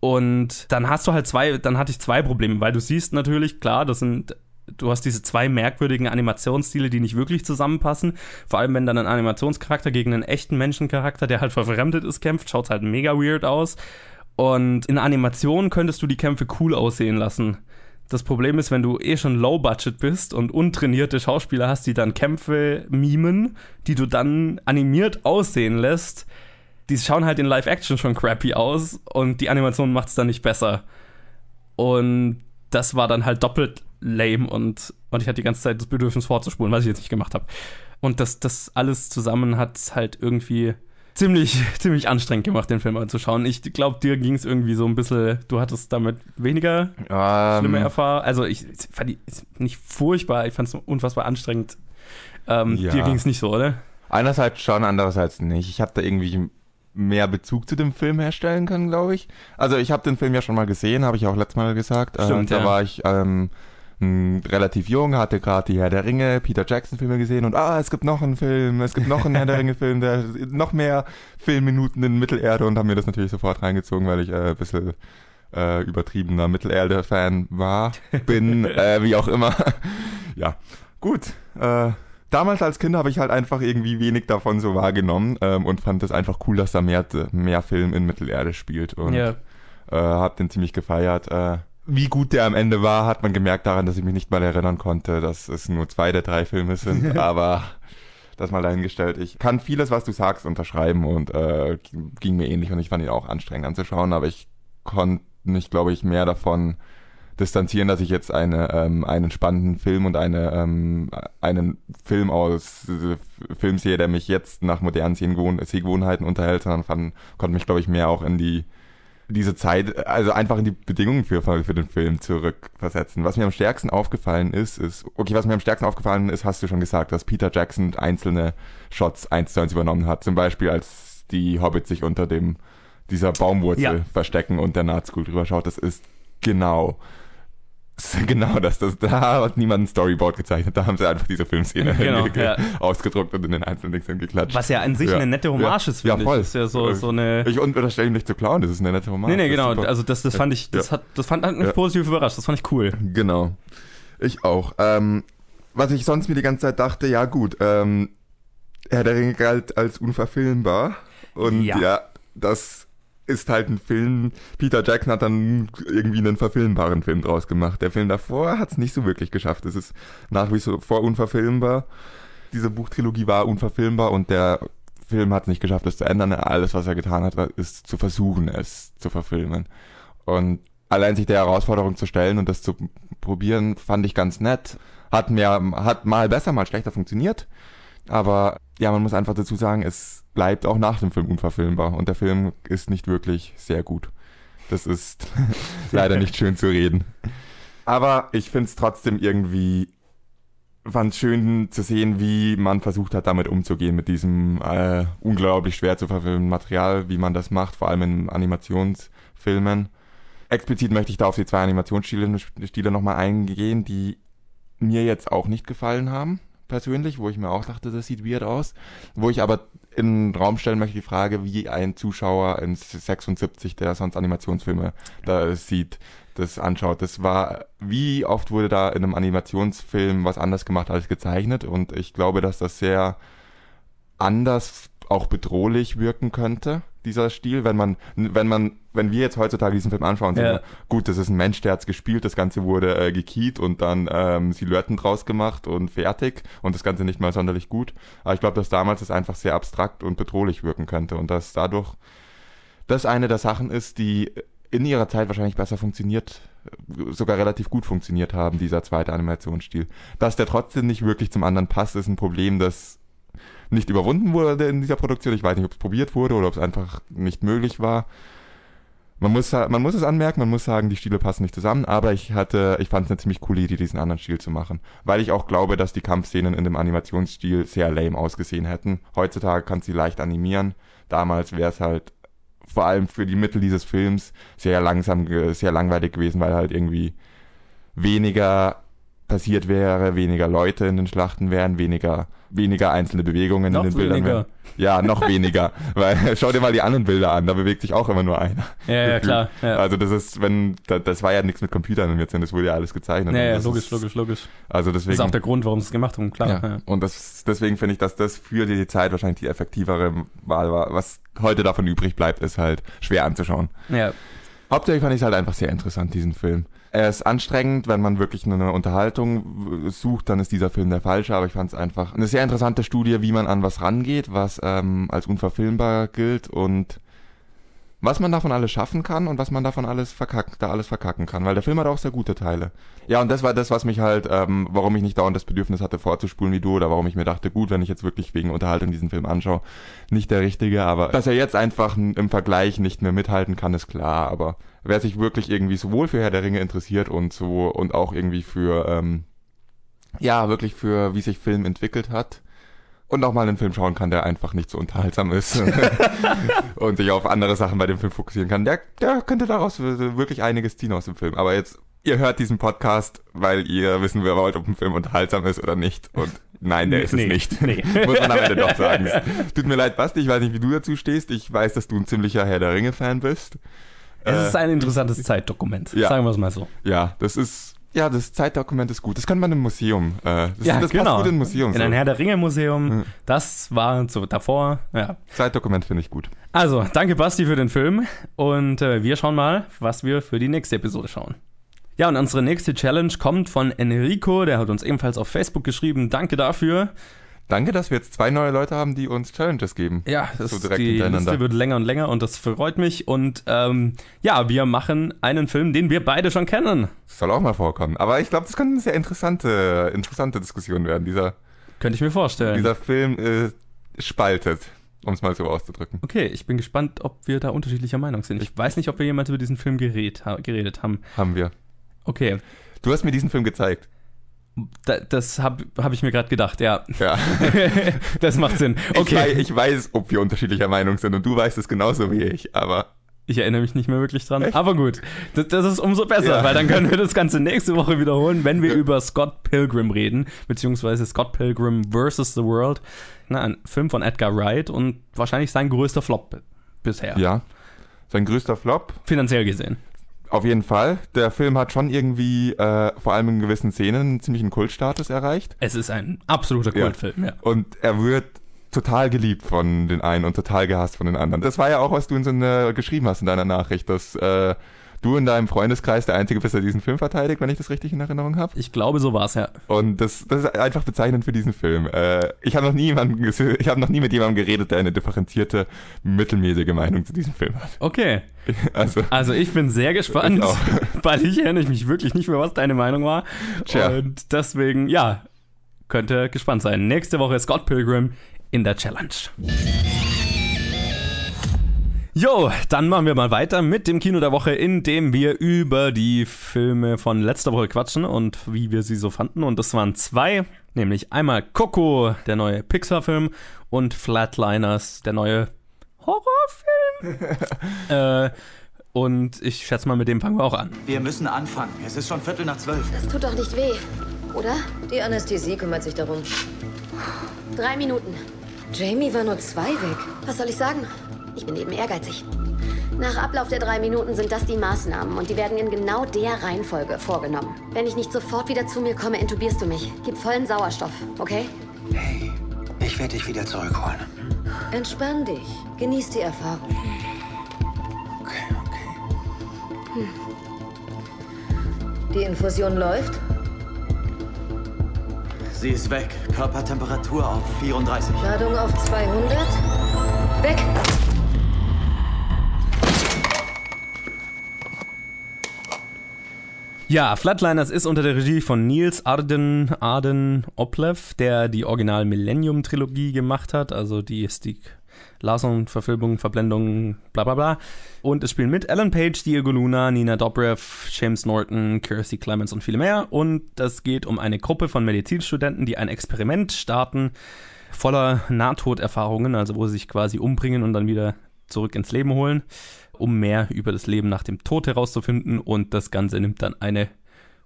und dann hast du halt zwei, dann hatte ich zwei Probleme, weil du siehst natürlich, klar, das sind du hast diese zwei merkwürdigen Animationsstile, die nicht wirklich zusammenpassen. Vor allem, wenn dann ein Animationscharakter gegen einen echten Menschencharakter, der halt verfremdet ist, kämpft, schaut halt mega weird aus. Und in Animationen könntest du die Kämpfe cool aussehen lassen. Das Problem ist, wenn du eh schon low budget bist und untrainierte Schauspieler hast, die dann Kämpfe mimen, die du dann animiert aussehen lässt, die schauen halt in Live-Action schon crappy aus und die Animation macht es dann nicht besser. Und das war dann halt doppelt lame und, und ich hatte die ganze Zeit das Bedürfnis vorzuspulen, was ich jetzt nicht gemacht habe. Und das, das alles zusammen hat halt irgendwie ziemlich, [laughs] ziemlich anstrengend gemacht, den Film anzuschauen. Ich glaube, dir ging es irgendwie so ein bisschen, du hattest damit weniger um, ähm. schlimme Erfahrungen. Also ich, ich fand die nicht furchtbar, ich fand es unfassbar anstrengend. Ähm, ja. Dir ging es nicht so, oder? Einerseits schon, andererseits nicht. Ich habe da irgendwie mehr Bezug zu dem Film herstellen können, glaube ich. Also ich habe den Film ja schon mal gesehen, habe ich auch letztes Mal gesagt. Stimmt, äh, da ja. war ich ähm, relativ jung, hatte gerade die Herr der Ringe, Peter Jackson Filme gesehen und ah, es gibt noch einen Film, es gibt noch einen Herr der Ringe Film, der noch mehr Filmminuten in Mittelerde und haben mir das natürlich sofort reingezogen, weil ich äh, ein bisschen äh, übertriebener Mittelerde-Fan war, bin, [laughs] äh, wie auch immer. ja, gut. Äh, damals als Kind habe ich halt einfach irgendwie wenig davon so wahrgenommen ähm, und fand es einfach cool, dass da mehr, mehr Film in Mittelerde spielt und yeah. äh, habe den ziemlich gefeiert. Äh, wie gut der am Ende war, hat man gemerkt daran, dass ich mich nicht mal erinnern konnte, dass es nur zwei der drei Filme sind, [laughs] aber das mal dahingestellt. Ich kann vieles, was du sagst, unterschreiben und äh, ging mir ähnlich und ich fand ihn auch anstrengend anzuschauen, aber ich konnte mich, glaube ich, mehr davon distanzieren, dass ich jetzt eine, ähm, einen spannenden Film und eine, ähm, einen Film aus äh, Filmserie, der mich jetzt nach modernen Sehgewohnheiten unterhält, sondern fand, konnte mich, glaube ich, mehr auch in die diese Zeit, also einfach in die Bedingungen für, für den Film zurückversetzen. Was mir am stärksten aufgefallen ist, ist, okay, was mir am stärksten aufgefallen ist, hast du schon gesagt, dass Peter Jackson einzelne Shots eins zu eins übernommen hat. Zum Beispiel, als die Hobbits sich unter dem, dieser Baumwurzel ja. verstecken und der Nazgul drüber schaut. Das ist genau [laughs] Genau, das, das, da hat niemand ein Storyboard gezeichnet, da haben sie einfach diese Filmszene genau, [laughs] ja. ausgedruckt und in den einzelnen Dings geklatscht. Was ja an sich ja. eine nette Hommage ja. ist, finde ja, voll. ich. ist ja so, so eine ich unterstelle ihm nicht zu klauen, das ist eine nette Hommage. Nee, nee, genau, also das, das fand ich, das hat, das fand, hat mich positiv überrascht, das fand ich cool. Genau. Ich auch. Ähm, was ich sonst mir die ganze Zeit dachte, ja gut, ähm, Herr der Ringe galt als unverfilmbar und ja, das ist halt ein Film. Peter Jackson hat dann irgendwie einen verfilmbaren Film draus gemacht. Der Film davor hat es nicht so wirklich geschafft. Es ist nach wie vor unverfilmbar. Diese Buchtrilogie war unverfilmbar und der Film hat es nicht geschafft, es zu ändern. Alles, was er getan hat, ist zu versuchen, es zu verfilmen. Und allein sich der Herausforderung zu stellen und das zu probieren, fand ich ganz nett. Hat mehr, hat mal besser, mal schlechter funktioniert. Aber ja, man muss einfach dazu sagen, es bleibt auch nach dem Film unverfilmbar und der Film ist nicht wirklich sehr gut. Das ist [laughs] leider nicht schön zu reden. Aber ich finde es trotzdem irgendwie fand schön zu sehen, wie man versucht hat, damit umzugehen, mit diesem äh, unglaublich schwer zu verfilmen Material, wie man das macht, vor allem in Animationsfilmen. Explizit möchte ich da auf die zwei Animationsstile Stile nochmal eingehen, die mir jetzt auch nicht gefallen haben persönlich, wo ich mir auch dachte, das sieht weird aus. Wo ich aber in den Raum stellen möchte die Frage, wie ein Zuschauer in 76, der sonst Animationsfilme da sieht, das anschaut. Das war, wie oft wurde da in einem Animationsfilm was anders gemacht als gezeichnet und ich glaube, dass das sehr anders auch bedrohlich wirken könnte dieser Stil, wenn man, wenn man, wenn wir jetzt heutzutage diesen Film anschauen, ja. wir, gut, das ist ein Mensch, der hat's gespielt, das Ganze wurde äh, gekiet und dann ähm, Silhouetten draus gemacht und fertig und das Ganze nicht mal sonderlich gut. Aber ich glaube, dass damals es einfach sehr abstrakt und bedrohlich wirken könnte und dass dadurch das eine der Sachen ist, die in ihrer Zeit wahrscheinlich besser funktioniert, sogar relativ gut funktioniert haben, dieser zweite Animationsstil. Dass der trotzdem nicht wirklich zum anderen passt, ist ein Problem, das nicht überwunden wurde in dieser Produktion. Ich weiß nicht, ob es probiert wurde oder ob es einfach nicht möglich war. Man muss, man muss es anmerken, man muss sagen, die Stile passen nicht zusammen, aber ich hatte, ich fand es eine ziemlich coole Idee, diesen anderen Stil zu machen. Weil ich auch glaube, dass die Kampfszenen in dem Animationsstil sehr lame ausgesehen hätten. Heutzutage kannst du sie leicht animieren. Damals wäre es halt vor allem für die Mittel dieses Films sehr langsam, sehr langweilig gewesen, weil halt irgendwie weniger passiert wäre, weniger Leute in den Schlachten wären, weniger, weniger einzelne Bewegungen Noch in den Bildern weniger. wären. Ja, noch weniger. [laughs] Weil schau dir mal die anderen Bilder an, da bewegt sich auch immer nur einer. Ja, ja, klar. Ja, Also das ist, wenn, da- das war ja nichts mit Computern jetzt, das wurde ja alles gezeichnet. ja, ja das logisch, ist, logisch, logisch. Also Das deswegen. ist auch der Grund, warum sie es gemacht haben, klar. ja. Ja. Und das, deswegen finde ich, dass das für die Zeit wahrscheinlich die effektivere Wahl war. Was heute davon übrig bleibt, ist halt schwer anzuschauen. Ja. Hauptsächlich fand ich es halt einfach sehr interessant, diesen Film. Er ist anstrengend, wenn man wirklich eine Unterhaltung sucht, dann ist dieser Film der falsche, aber ich fand es einfach eine sehr interessante Studie, wie man an was rangeht, was ähm, als unverfilmbar gilt und was man davon alles schaffen kann und was man davon alles verkacken, da alles verkacken kann, weil der Film hat auch sehr gute Teile. Ja, und das war das, was mich halt, ähm, warum ich nicht dauernd das Bedürfnis hatte, vorzuspulen wie du, oder warum ich mir dachte, gut, wenn ich jetzt wirklich wegen Unterhaltung diesen Film anschaue, nicht der richtige, aber dass er jetzt einfach im Vergleich nicht mehr mithalten kann, ist klar, aber wer sich wirklich irgendwie sowohl für Herr der Ringe interessiert und so, und auch irgendwie für, ähm, ja, wirklich für, wie sich Film entwickelt hat, und auch mal einen Film schauen kann, der einfach nicht so unterhaltsam ist [laughs] und sich auf andere Sachen bei dem Film fokussieren kann, der, der könnte daraus wirklich einiges ziehen aus dem Film. Aber jetzt, ihr hört diesen Podcast, weil ihr wissen wollt, ob ein Film unterhaltsam ist oder nicht. Und nein, der ist Nee, es nicht. nee. [laughs] Muss man am Ende doch sagen. Tut mir leid, Basti, ich weiß nicht, wie du dazu stehst. Ich weiß, dass du ein ziemlicher Herr der Ringe-Fan bist. Es Äh, ist ein interessantes Zeitdokument, ja. sagen wir es mal so. ja, das ist, ja, das Zeitdokument ist gut. Das könnte man im Museum, äh, das, ja, das genau. passt gut in ein Museum. In ein. Herr der Ringe Museum. Mhm. Das war so davor. Ja. Zeitdokument finde ich gut. Also, danke Basti für den Film und äh, wir schauen mal, was wir für die nächste Episode schauen. Ja, und unsere nächste Challenge kommt von Enrico, der hat uns ebenfalls auf Facebook geschrieben. Danke dafür. Danke, dass wir jetzt zwei neue Leute haben, die uns Challenges geben. Ja, das So direkt die. Liste wird länger und länger und das freut mich. Und ähm, ja, wir machen einen Film, den wir beide schon kennen. Das soll auch mal vorkommen. Aber ich glaube, das könnte eine sehr interessante, interessante Diskussion werden. Dieser, Könnte ich mir vorstellen. dieser Film äh, spaltet, um es mal so auszudrücken. okay, ich bin gespannt, ob wir da unterschiedlicher Meinung sind. Ich weiß nicht, ob wir jemals über diesen Film geredet, ha geredet haben. Haben wir. Okay, Du hast mir diesen Film gezeigt. Da, das habe hab ich mir gerade gedacht, ja. Ja. [laughs] das macht Sinn. Ich, Okay, weiß, ich weiß, ob wir unterschiedlicher Meinung sind und du weißt es genauso wie ich, aber ich erinnere mich nicht mehr wirklich dran. Echt? Aber gut, das, das ist umso besser, Ja. weil dann können wir das Ganze nächste Woche wiederholen, wenn wir Ja. über Scott Pilgrim reden, beziehungsweise Scott Pilgrim vs. The World. Na, ein Film von Edgar Wright und wahrscheinlich sein größter Flop bisher. ja. Sein größter Flop, Finanziell gesehen. Auf jeden Fall. Der Film hat schon irgendwie, äh, vor allem in gewissen Szenen, einen ziemlichen Kultstatus erreicht. Es ist ein absoluter Ja. Kultfilm, ja. Und er wird total geliebt von den einen und total gehasst von den anderen. Das war ja auch, was du in so einer, geschrieben hast in deiner Nachricht, dass äh, du in deinem Freundeskreis der Einzige bist, der diesen Film verteidigt, wenn ich das richtig in Erinnerung habe. Ich glaube, so war es ja. Und das, das ist einfach bezeichnend für diesen Film. Äh, ich habe noch nie jemanden, ges- ich habe noch nie mit jemandem geredet, der eine differenzierte, mittelmäßige Meinung zu diesem Film hat. Okay, [laughs] Also also ich bin sehr gespannt, Ich [laughs] weil ich erinnere mich wirklich nicht mehr, was deine Meinung war. Tja. Und deswegen, ja, könnte gespannt sein. Nächste Woche ist Scott Pilgrim in der Challenge. Jo, dann machen wir mal weiter mit dem Kino der Woche, in dem wir über die Filme von letzter Woche quatschen und wie wir sie so fanden. Und das waren zwei, nämlich einmal Coco, der neue Pixar-Film, und Flatliners, der neue Horrorfilm. [laughs] äh, und ich schätze mal, mit dem fangen wir auch an. Wir müssen anfangen. Es ist schon Viertel nach zwölf. Das tut doch nicht weh, oder? Die Anästhesie kümmert sich darum. Drei Minuten. Jamie war nur zwei weg. Was soll ich sagen? Ich bin eben ehrgeizig. Nach Ablauf der drei Minuten sind das die Maßnahmen und die werden in genau der Reihenfolge vorgenommen. Wenn ich nicht sofort wieder zu mir komme, intubierst du mich. Gib vollen Sauerstoff, okay? Hey, ich werde dich wieder zurückholen. Entspann dich. Genieß die Erfahrung. Okay, okay. Die Infusion läuft. Sie ist weg. Körpertemperatur auf 34. Ladung auf 200. Weg! Ja, Flatliners ist unter der Regie von Nils Arden, Arden Oplev, der die Original Millennium Trilogie gemacht hat. Also die ist die Larson-Verfilmung, Verblendung, bla bla bla. Und es spielen mit Ellen Page, Diego Luna, Nina Dobrev, James Norton, Kirsty Clemens und viele mehr. Und das geht um eine Gruppe von Medizinstudenten, die ein Experiment starten, voller Nahtoderfahrungen, also wo sie sich quasi umbringen und dann wieder zurück ins Leben holen, um mehr über das Leben nach dem Tod herauszufinden. Und das Ganze nimmt dann eine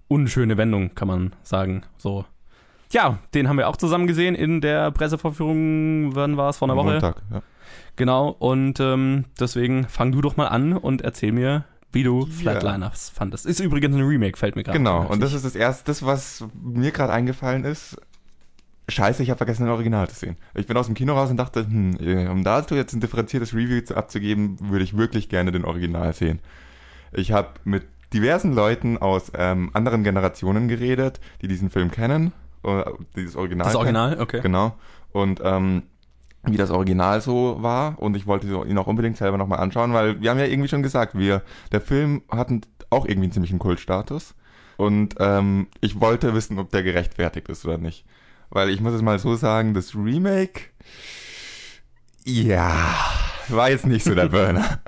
unschöne Wendung, kann man sagen. So. Ja, den haben wir auch zusammen gesehen in der Pressevorführung, wann war es, vor einer Woche? Montag, ja. Genau, und ähm, deswegen fang du doch mal an und erzähl mir, wie du Ja. Flatliners fandest. Ist übrigens ein Remake, fällt mir gerade Genau, und das ist das erste, das, was mir gerade eingefallen ist. Scheiße, ich habe vergessen, den Original zu sehen. Ich bin aus dem Kino raus und dachte, hm, äh, um dazu jetzt ein differenziertes Review zu- abzugeben, würde ich wirklich gerne den Original sehen. Ich habe mit diversen Leuten aus ähm, anderen Generationen geredet, die diesen Film kennen, äh, dieses Original. Das kennen. Original, okay. Genau. Und ähm, wie das Original so war und ich wollte ihn auch unbedingt selber nochmal anschauen, weil wir haben ja irgendwie schon gesagt, wir, der Film hat auch irgendwie einen ziemlichen Kultstatus und ähm, ich wollte wissen, ob der gerechtfertigt ist oder nicht. Weil ich muss es mal so sagen, das Remake, ja, war jetzt nicht so der [laughs] Burner.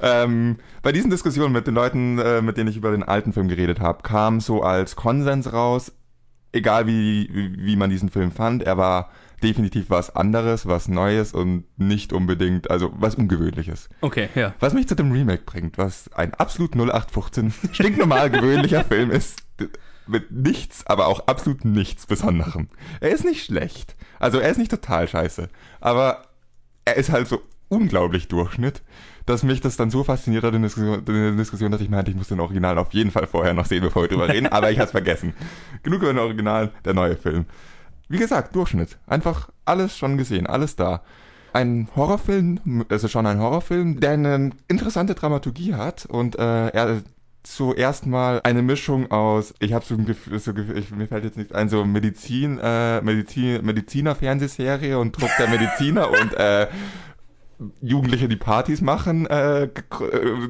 ähm, bei diesen Diskussionen mit den Leuten, äh, mit denen ich über den alten Film geredet habe, kam so als Konsens raus, egal wie, wie man diesen Film fand, er war definitiv was anderes, was Neues und nicht unbedingt, also was Ungewöhnliches. Okay, ja. Was mich zu dem Remake bringt, was ein absolut 0815 [laughs] stinknormal gewöhnlicher Film ist, mit nichts, aber auch absolut nichts Besonderem. Er ist nicht schlecht. Also er ist nicht total scheiße. Aber er ist halt so unglaublich Durchschnitt, dass mich das dann so fasziniert hat in der Diskussion, in der Diskussion dass ich meinte, ich muss den Original auf jeden Fall vorher noch sehen, bevor wir drüber reden. Aber ich hab's vergessen. [laughs] Genug über den Original, der neue Film. Wie gesagt, Durchschnitt. Einfach alles schon gesehen, alles da. Ein Horrorfilm, es ist schon ein Horrorfilm, der eine interessante Dramaturgie hat und äh, er zuerst mal eine Mischung aus, ich habe so ein Gefühl, so, Gefühl- ich, mir fällt jetzt nichts ein, so Medizin, äh, Medizin, Mediziner-Fernsehserie und Trupp der Mediziner und äh, Jugendliche, die Partys machen, äh, äh,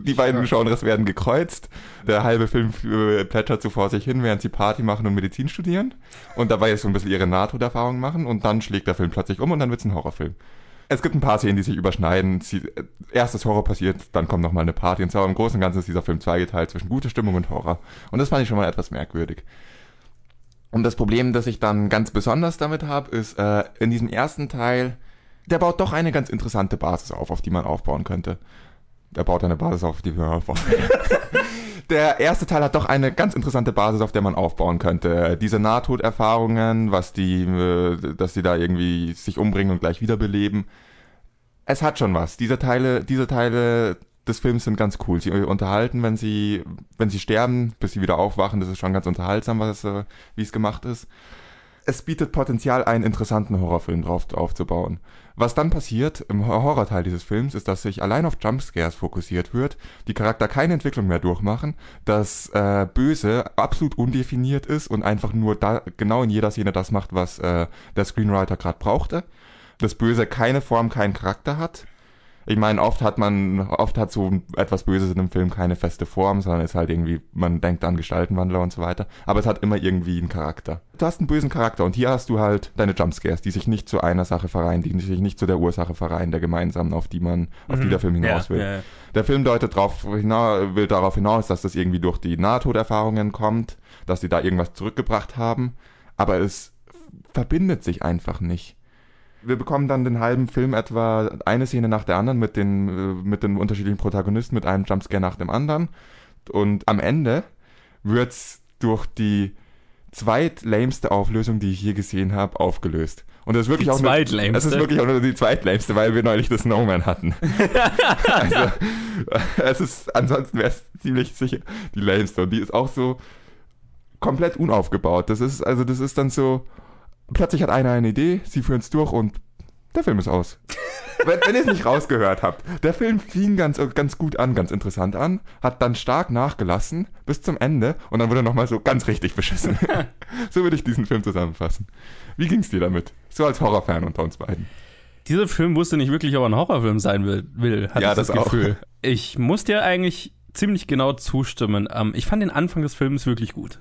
die beiden Genres werden gekreuzt. Der halbe Film äh, plätschert so vor sich hin, während sie Party machen und Medizin studieren und dabei so ein bisschen ihre Nahtoderfahrung machen und dann schlägt der Film plötzlich um und dann wird's ein Horrorfilm. Es gibt ein paar Szenen, die sich überschneiden. Sie, äh, erst das Horror passiert, dann kommt nochmal eine Party und. Aber im Großen und Ganzen ist dieser Film zweigeteilt zwischen gute Stimmung und Horror. Und das fand ich schon mal etwas merkwürdig. Und das Problem, das ich dann ganz besonders damit habe, ist, äh, in diesem ersten Teil, der baut doch eine ganz interessante Basis auf, auf die man aufbauen könnte. Der baut eine Basis auf, die wir aufbauen. [laughs] der erste Teil hat doch eine ganz interessante Basis, auf der man aufbauen könnte. Diese Nahtoderfahrungen, was die, äh, dass die da irgendwie sich umbringen und gleich wiederbeleben. Es hat schon was. Diese Teile, diese Teile des Films sind ganz cool. Sie unterhalten, wenn sie, wenn sie sterben, bis sie wieder aufwachen. Das ist schon ganz unterhaltsam, was, äh, wie es gemacht ist. Es bietet Potenzial, einen interessanten Horrorfilm drauf aufzubauen. Was dann passiert im Horrorteil dieses Films, ist, dass sich allein auf Jumpscares fokussiert wird, die Charakter keine Entwicklung mehr durchmachen, das äh, Böse absolut undefiniert ist und einfach nur da genau in jeder Szene das macht, was äh, der Screenwriter gerade brauchte. Das Böse keine Form, keinen Charakter hat. Ich meine, oft hat man, oft hat so etwas Böses in einem Film keine feste Form, sondern ist halt irgendwie, man denkt an Gestaltenwandler und so weiter. Aber es hat immer irgendwie einen Charakter. Du hast einen bösen Charakter und hier hast du halt deine Jumpscares, die sich nicht zu einer Sache verreihen, die sich nicht zu der Ursache verreihen, der gemeinsamen, auf die man, auf die der Film hinaus will. Mhm. Ja, ja. Der Film deutet drauf hinaus, will darauf hinaus, dass das irgendwie durch die Nahtoderfahrungen kommt, dass sie da irgendwas zurückgebracht haben, aber es verbindet sich einfach nicht. Wir bekommen dann den halben Film etwa eine Szene nach der anderen mit den, äh, mit den unterschiedlichen Protagonisten, mit einem Jumpscare nach dem anderen. Und am Ende wird's durch die zweitlämste Auflösung, die ich je gesehen habe, aufgelöst. Und das ist wirklich Die auch nur, zweitlämste? es ist wirklich auch nur die zweitlämste, weil wir neulich das Snowman hatten. [laughs] also, [laughs] es ist, ansonsten wäre es ziemlich sicher die lämste. Und die ist auch so komplett unaufgebaut. Das ist, also das ist dann so, plötzlich hat einer eine Idee, sie führen es durch und der Film ist aus. [laughs] wenn, wenn ihr es nicht rausgehört habt, der Film fing ganz, ganz gut an, ganz interessant an, hat dann stark nachgelassen bis zum Ende und dann wurde er nochmal so ganz richtig beschissen. [laughs] so würde ich diesen Film zusammenfassen. Wie ging's dir damit? So als Horrorfan unter uns beiden. Dieser Film wusste nicht wirklich, ob er ein Horrorfilm sein will, will hatte Ja, ich das, das auch. Gefühl. [laughs] Ich muss dir eigentlich ziemlich genau zustimmen. Ähm, ich fand den Anfang des Films wirklich gut.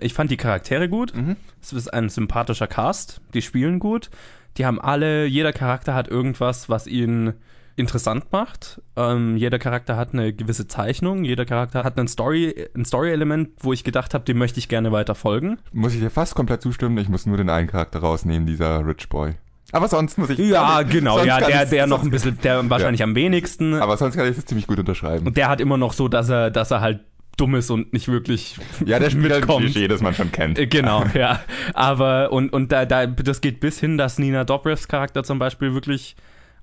Ich fand die Charaktere gut. Mhm. Es ist ein sympathischer Cast. Die spielen gut. Die haben alle, jeder Charakter hat irgendwas, was ihn interessant macht. Ähm, jeder Charakter hat eine gewisse Zeichnung, jeder Charakter hat einen Story, ein Story-Element, wo ich gedacht habe, dem möchte ich gerne weiter folgen. Muss ich dir fast komplett zustimmen, ich muss nur den einen Charakter rausnehmen, dieser Rich Boy. Aber sonst muss ich. Ja, sonst genau, ja, der, ich's- der noch ein bisschen, der wahrscheinlich am wenigsten. Aber sonst kann ich das ziemlich gut unterschreiben. Und der hat immer noch so, dass er, dass er halt dumm ist und nicht wirklich Ja, der spielt halt ein. Klischee, das man schon kennt. Äh, Genau, ja. Aber, und, und da, da, das geht bis hin, dass Nina Dobrevs Charakter zum Beispiel wirklich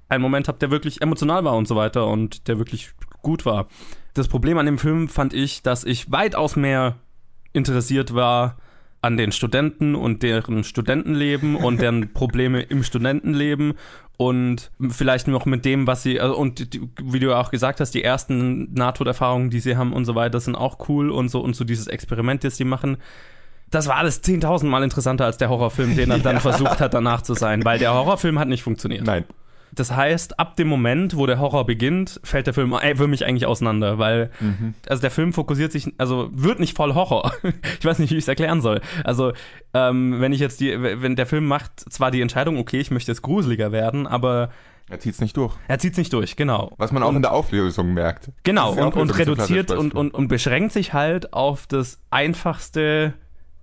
einen Moment hat, der wirklich emotional war und so weiter und der wirklich gut war. Das Problem an dem Film fand ich, dass ich weitaus mehr interessiert war an den Studenten und deren Studentenleben und deren [laughs] Probleme im Studentenleben und vielleicht noch mit dem, was sie, also und die, wie du auch gesagt hast, die ersten Nahtoderfahrungen, die sie haben und so weiter, sind auch cool und so und so dieses Experiment, das sie machen. Das war alles 10.000 Mal interessanter als der Horrorfilm, den er dann [laughs] versucht hat, danach zu sein, weil der Horrorfilm hat nicht funktioniert. Nein. Das heißt, ab dem Moment, wo der Horror beginnt, fällt der Film äh, für mich eigentlich auseinander, weil also der Film fokussiert sich, also wird nicht voll Horror. [laughs] ich weiß nicht, wie ich es erklären soll. Also ähm, wenn ich jetzt die, wenn der Film macht zwar die Entscheidung, okay, ich möchte jetzt gruseliger werden, aber Er zieht's nicht durch. er zieht nicht durch, genau. Was man auch in der Auflösung merkt. Genau, ja und, und reduziert und, und, und beschränkt sich halt auf das einfachste,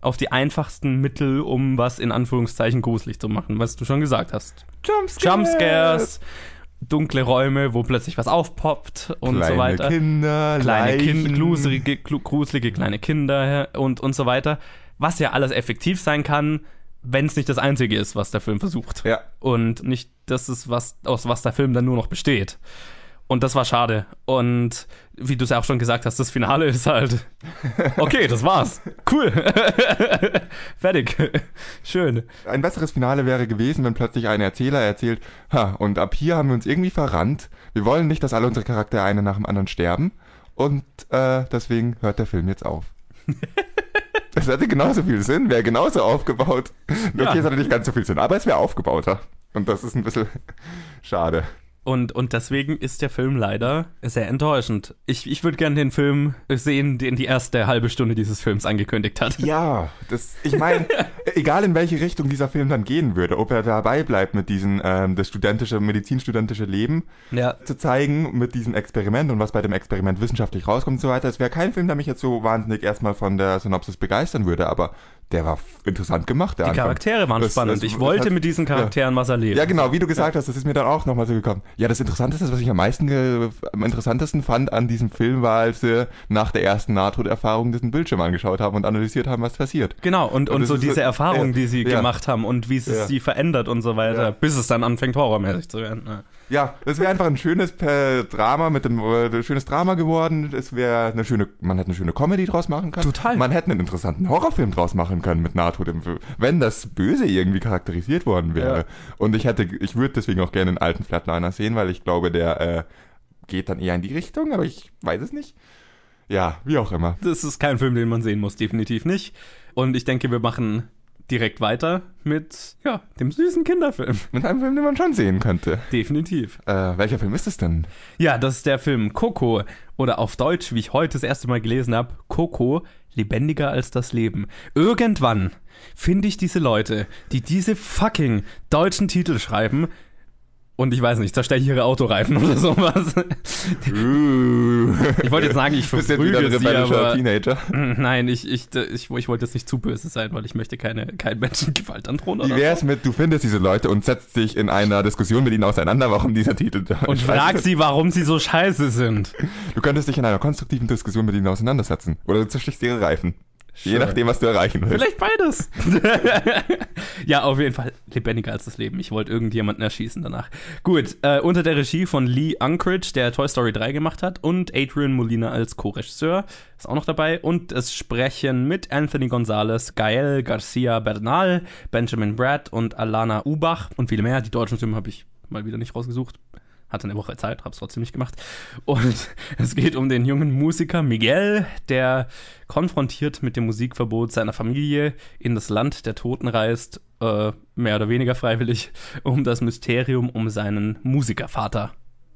auf die einfachsten Mittel, um was in Anführungszeichen gruselig zu machen, was du schon gesagt hast. Jumpscares. Jumpscares, dunkle Räume, wo plötzlich was aufpoppt und Kleine so weiter. Kinder, kleine. Kinder, gruselige, gruselige kleine Kinder und, und so weiter. Was ja alles effektiv sein kann, wenn es nicht das Einzige ist, was der Film versucht. Ja. Und nicht das ist, was, aus was der Film dann nur noch besteht. Und das war schade. Und wie du es ja auch schon gesagt hast, das Finale ist halt. [laughs] Okay, das war's. Cool. [laughs] Fertig. Schön. Ein besseres Finale wäre gewesen, wenn plötzlich ein Erzähler erzählt, ha, und ab hier haben wir uns irgendwie verrannt. Wir wollen nicht, dass alle unsere Charaktere eine nach dem anderen sterben. Und äh, deswegen hört der Film jetzt auf. [laughs] Das hätte genauso viel Sinn, wäre genauso aufgebaut. Nur Ja. Okay, es hatte nicht ganz so viel Sinn, aber es wäre aufgebauter. Und das ist ein bisschen schade. Und, und deswegen ist der Film leider sehr enttäuschend. Ich, ich würde gerne den Film sehen, den die erste halbe Stunde dieses Films angekündigt hat. Ja, das, ich meine, [laughs] egal in welche Richtung dieser Film dann gehen würde, ob er dabei bleibt mit diesem, ähm, das studentische, medizinstudentische Leben Ja. zu zeigen, mit diesem Experiment und was bei dem Experiment wissenschaftlich rauskommt und so weiter. Es wäre kein Film, der mich jetzt so wahnsinnig erstmal von der Synopsis begeistern würde, aber der war interessant gemacht, Die Anfang. Charaktere waren Das- spannend. das- ich wollte mit diesen Charakteren was erleben. Ja, genau, wie du gesagt hast, das ist mir dann auch nochmal so gekommen. Ja, das Interessanteste, was ich am meisten, am interessantesten fand an diesem Film, war, als wir nach der ersten Nahtoderfahrung diesen Bildschirm angeschaut haben und analysiert haben, was passiert. Genau, und, Und und so diese so- Erfahrung, ja, die sie ja. gemacht haben und wie es Ja. sie verändert und so weiter, Ja. bis es dann anfängt, horrormäßig zu werden. Ja. Das wäre einfach ein schönes äh, Drama mit dem äh, schönes Drama geworden. Es wäre eine schöne, man hätte eine schöne Comedy draus machen können. Total. Man hätte einen interessanten Horrorfilm draus machen können mit Film, wenn das Böse irgendwie charakterisiert worden wäre. Ja. Und ich hätte, ich würde deswegen auch gerne einen alten Flatliner sehen, weil ich glaube, der äh, geht dann eher in die Richtung, aber ich weiß es nicht. Ja, wie auch immer. Das ist kein Film, den man sehen muss, definitiv nicht. Und ich denke, wir machen direkt weiter mit, ja, dem süßen Kinderfilm. Mit einem Film, den man schon sehen könnte. Definitiv. Äh, welcher Film ist es denn? Ja, das ist der Film Coco oder auf Deutsch, wie ich heute das erste Mal gelesen habe, Coco, lebendiger als das Leben. Irgendwann finde ich diese Leute, die diese fucking deutschen Titel schreiben und ich weiß nicht, zersteche ihre Autoreifen oder sowas. Ich wollte jetzt sagen, ich verprügel sie, aber Teenager. [laughs] nein, ich, ich, ich, ich wollte jetzt nicht zu böse sein, weil ich möchte keine, keinen Menschen Gewalt androhen Wie oder wär's mit, du findest diese Leute und setzt dich in einer Diskussion mit ihnen auseinander, warum dieser Titel da und frag sie, warum sie so scheiße sind. Du könntest dich in einer konstruktiven Diskussion mit ihnen auseinandersetzen. Oder du zerstichst ihre Reifen. Je Sure. nachdem, was du erreichen willst. Vielleicht beides. [laughs] ja, auf jeden Fall lebendiger als das Leben. Ich wollte irgendjemanden erschießen danach. Gut, äh, unter der Regie von Lee Unkrich, der Toy Story 3 gemacht hat, und Adrian Molina als Co-Regisseur, ist auch noch dabei. Und es sprechen mit Anthony Gonzalez, Gael Garcia Bernal, Benjamin Brad und Alana Ubach und viele mehr. Die deutschen Stimmen habe ich mal wieder nicht rausgesucht. Hatte eine Woche Zeit, hab's trotzdem nicht gemacht. Und [laughs] es geht um den jungen Musiker Miguel, der konfrontiert mit dem Musikverbot seiner Familie in das Land der Toten reist, äh, mehr oder weniger freiwillig, um das Mysterium um seinen Musikervater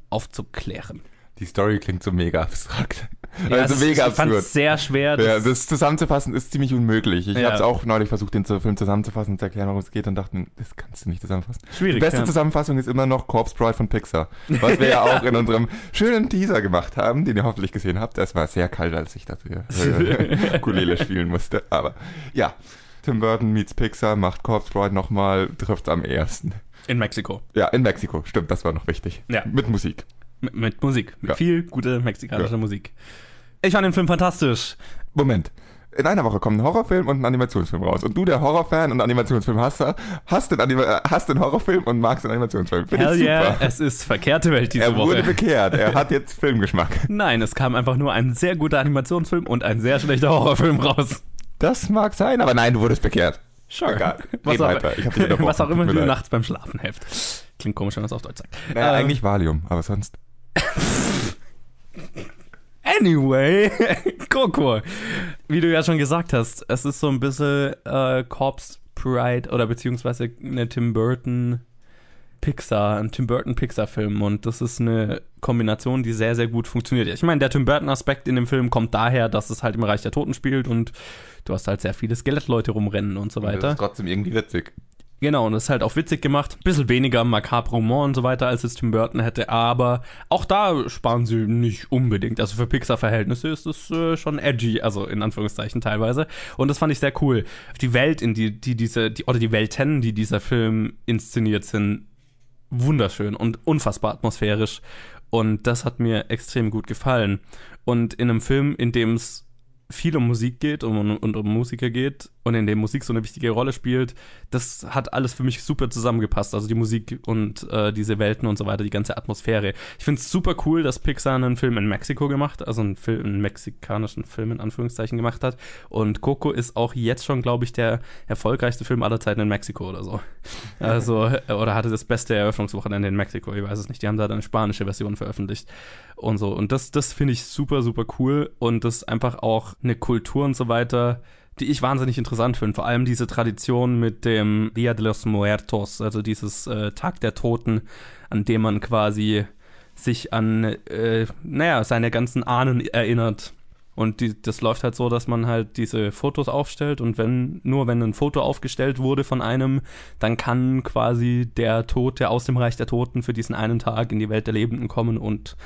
aufzuklären. Die Story klingt so mega abstrakt. Ja, also mega ich fand absurd. es sehr schwer. Ja, das- das zusammenzufassen ist ziemlich unmöglich. Ich Ja. habe es auch neulich versucht, den Film zusammenzufassen und zu erklären, worum es geht und dachte, das kannst du nicht zusammenfassen. Schwierig, Die beste ja. Zusammenfassung ist immer noch Corpse Bride von Pixar. Was wir ja auch in [laughs] unserem schönen Teaser gemacht haben, den ihr hoffentlich gesehen habt. Es war sehr kalt, als ich dafür Ukulele [laughs] [laughs] spielen musste. Aber ja, Tim Burton meets Pixar, macht Corpse Bride nochmal, trifft am ersten. in Mexiko. Ja, in Mexiko, stimmt, das war noch wichtig. Ja. Mit Musik. Mit, mit Musik. Mit Ja. viel gute mexikanischer Ja. Musik. Ich fand den Film fantastisch. Moment. In einer Woche kommt ein Horrorfilm und ein Animationsfilm raus. Und du, der Horrorfan und Animationsfilmhasser, hast den, Anima hast den Horrorfilm und magst den Animationsfilm. Finde Hell yeah, es ist verkehrte Welt diese er wurde Woche. bekehrt. Er hat jetzt [laughs] Filmgeschmack. Nein, es kam einfach nur ein sehr guter Animationsfilm und ein sehr schlechter Horrorfilm raus. Das mag sein, aber nein, du wurdest bekehrt. Sure. Egal. [laughs] Was auch, [laughs] was auch immer du nachts beim Schlafen helft. Klingt komisch, wenn man es auf Deutsch sagt. Naja, Ähm, eigentlich Valium, aber sonst. Anyway, [laughs] Coco. Wie du ja schon gesagt hast, es ist so ein bisschen äh, Corpse Pride oder beziehungsweise eine Tim Burton Pixar, ein Tim Burton Pixar Film und das ist eine Kombination, die sehr, sehr gut funktioniert. Ich meine, der Tim Burton Aspekt in dem Film kommt daher, dass es halt im Reich der Toten spielt und du hast halt sehr viele Skelettleute rumrennen und so Das weiter. ist trotzdem irgendwie witzig. Genau, und das ist halt auch witzig gemacht. Bisschen weniger makabre Humor und so weiter, als es Tim Burton hätte, aber auch da sparen sie nicht unbedingt. Also für Pixar-Verhältnisse ist es äh, schon edgy, also in Anführungszeichen teilweise. Und das fand ich sehr cool. Die Welt, in die, die diese, die, oder die Welten, die dieser Film inszeniert sind, wunderschön und unfassbar atmosphärisch. Und das hat mir extrem gut gefallen. Und in einem Film, in dem es viel um Musik geht um, und um Musiker geht und in dem Musik so eine wichtige Rolle spielt, das hat alles für mich super zusammengepasst. Also die Musik und äh, diese Welten und so weiter, die ganze Atmosphäre. Ich finde es super cool, dass Pixar einen Film in Mexiko gemacht, also einen, Film, einen mexikanischen Film in Anführungszeichen gemacht hat. Und Coco ist auch jetzt schon, glaube ich, der erfolgreichste Film aller Zeiten in Mexiko oder so. [laughs] Also, äh, oder hatte das beste Eröffnungswochenende in Mexiko, ich weiß es nicht. Die haben da eine spanische Version veröffentlicht und so. Und das, das finde ich super, super cool und das ist einfach auch eine Kultur und so weiter, die ich wahnsinnig interessant finde. Vor allem diese Tradition mit dem Dia de los Muertos, also dieses äh, Tag der Toten, an dem man quasi sich an, äh, naja, seine ganzen Ahnen erinnert. Und die, das läuft halt so, dass man halt diese Fotos aufstellt und wenn, nur wenn ein Foto aufgestellt wurde von einem, dann kann quasi der Tote aus dem Reich der Toten für diesen einen Tag in die Welt der Lebenden kommen und,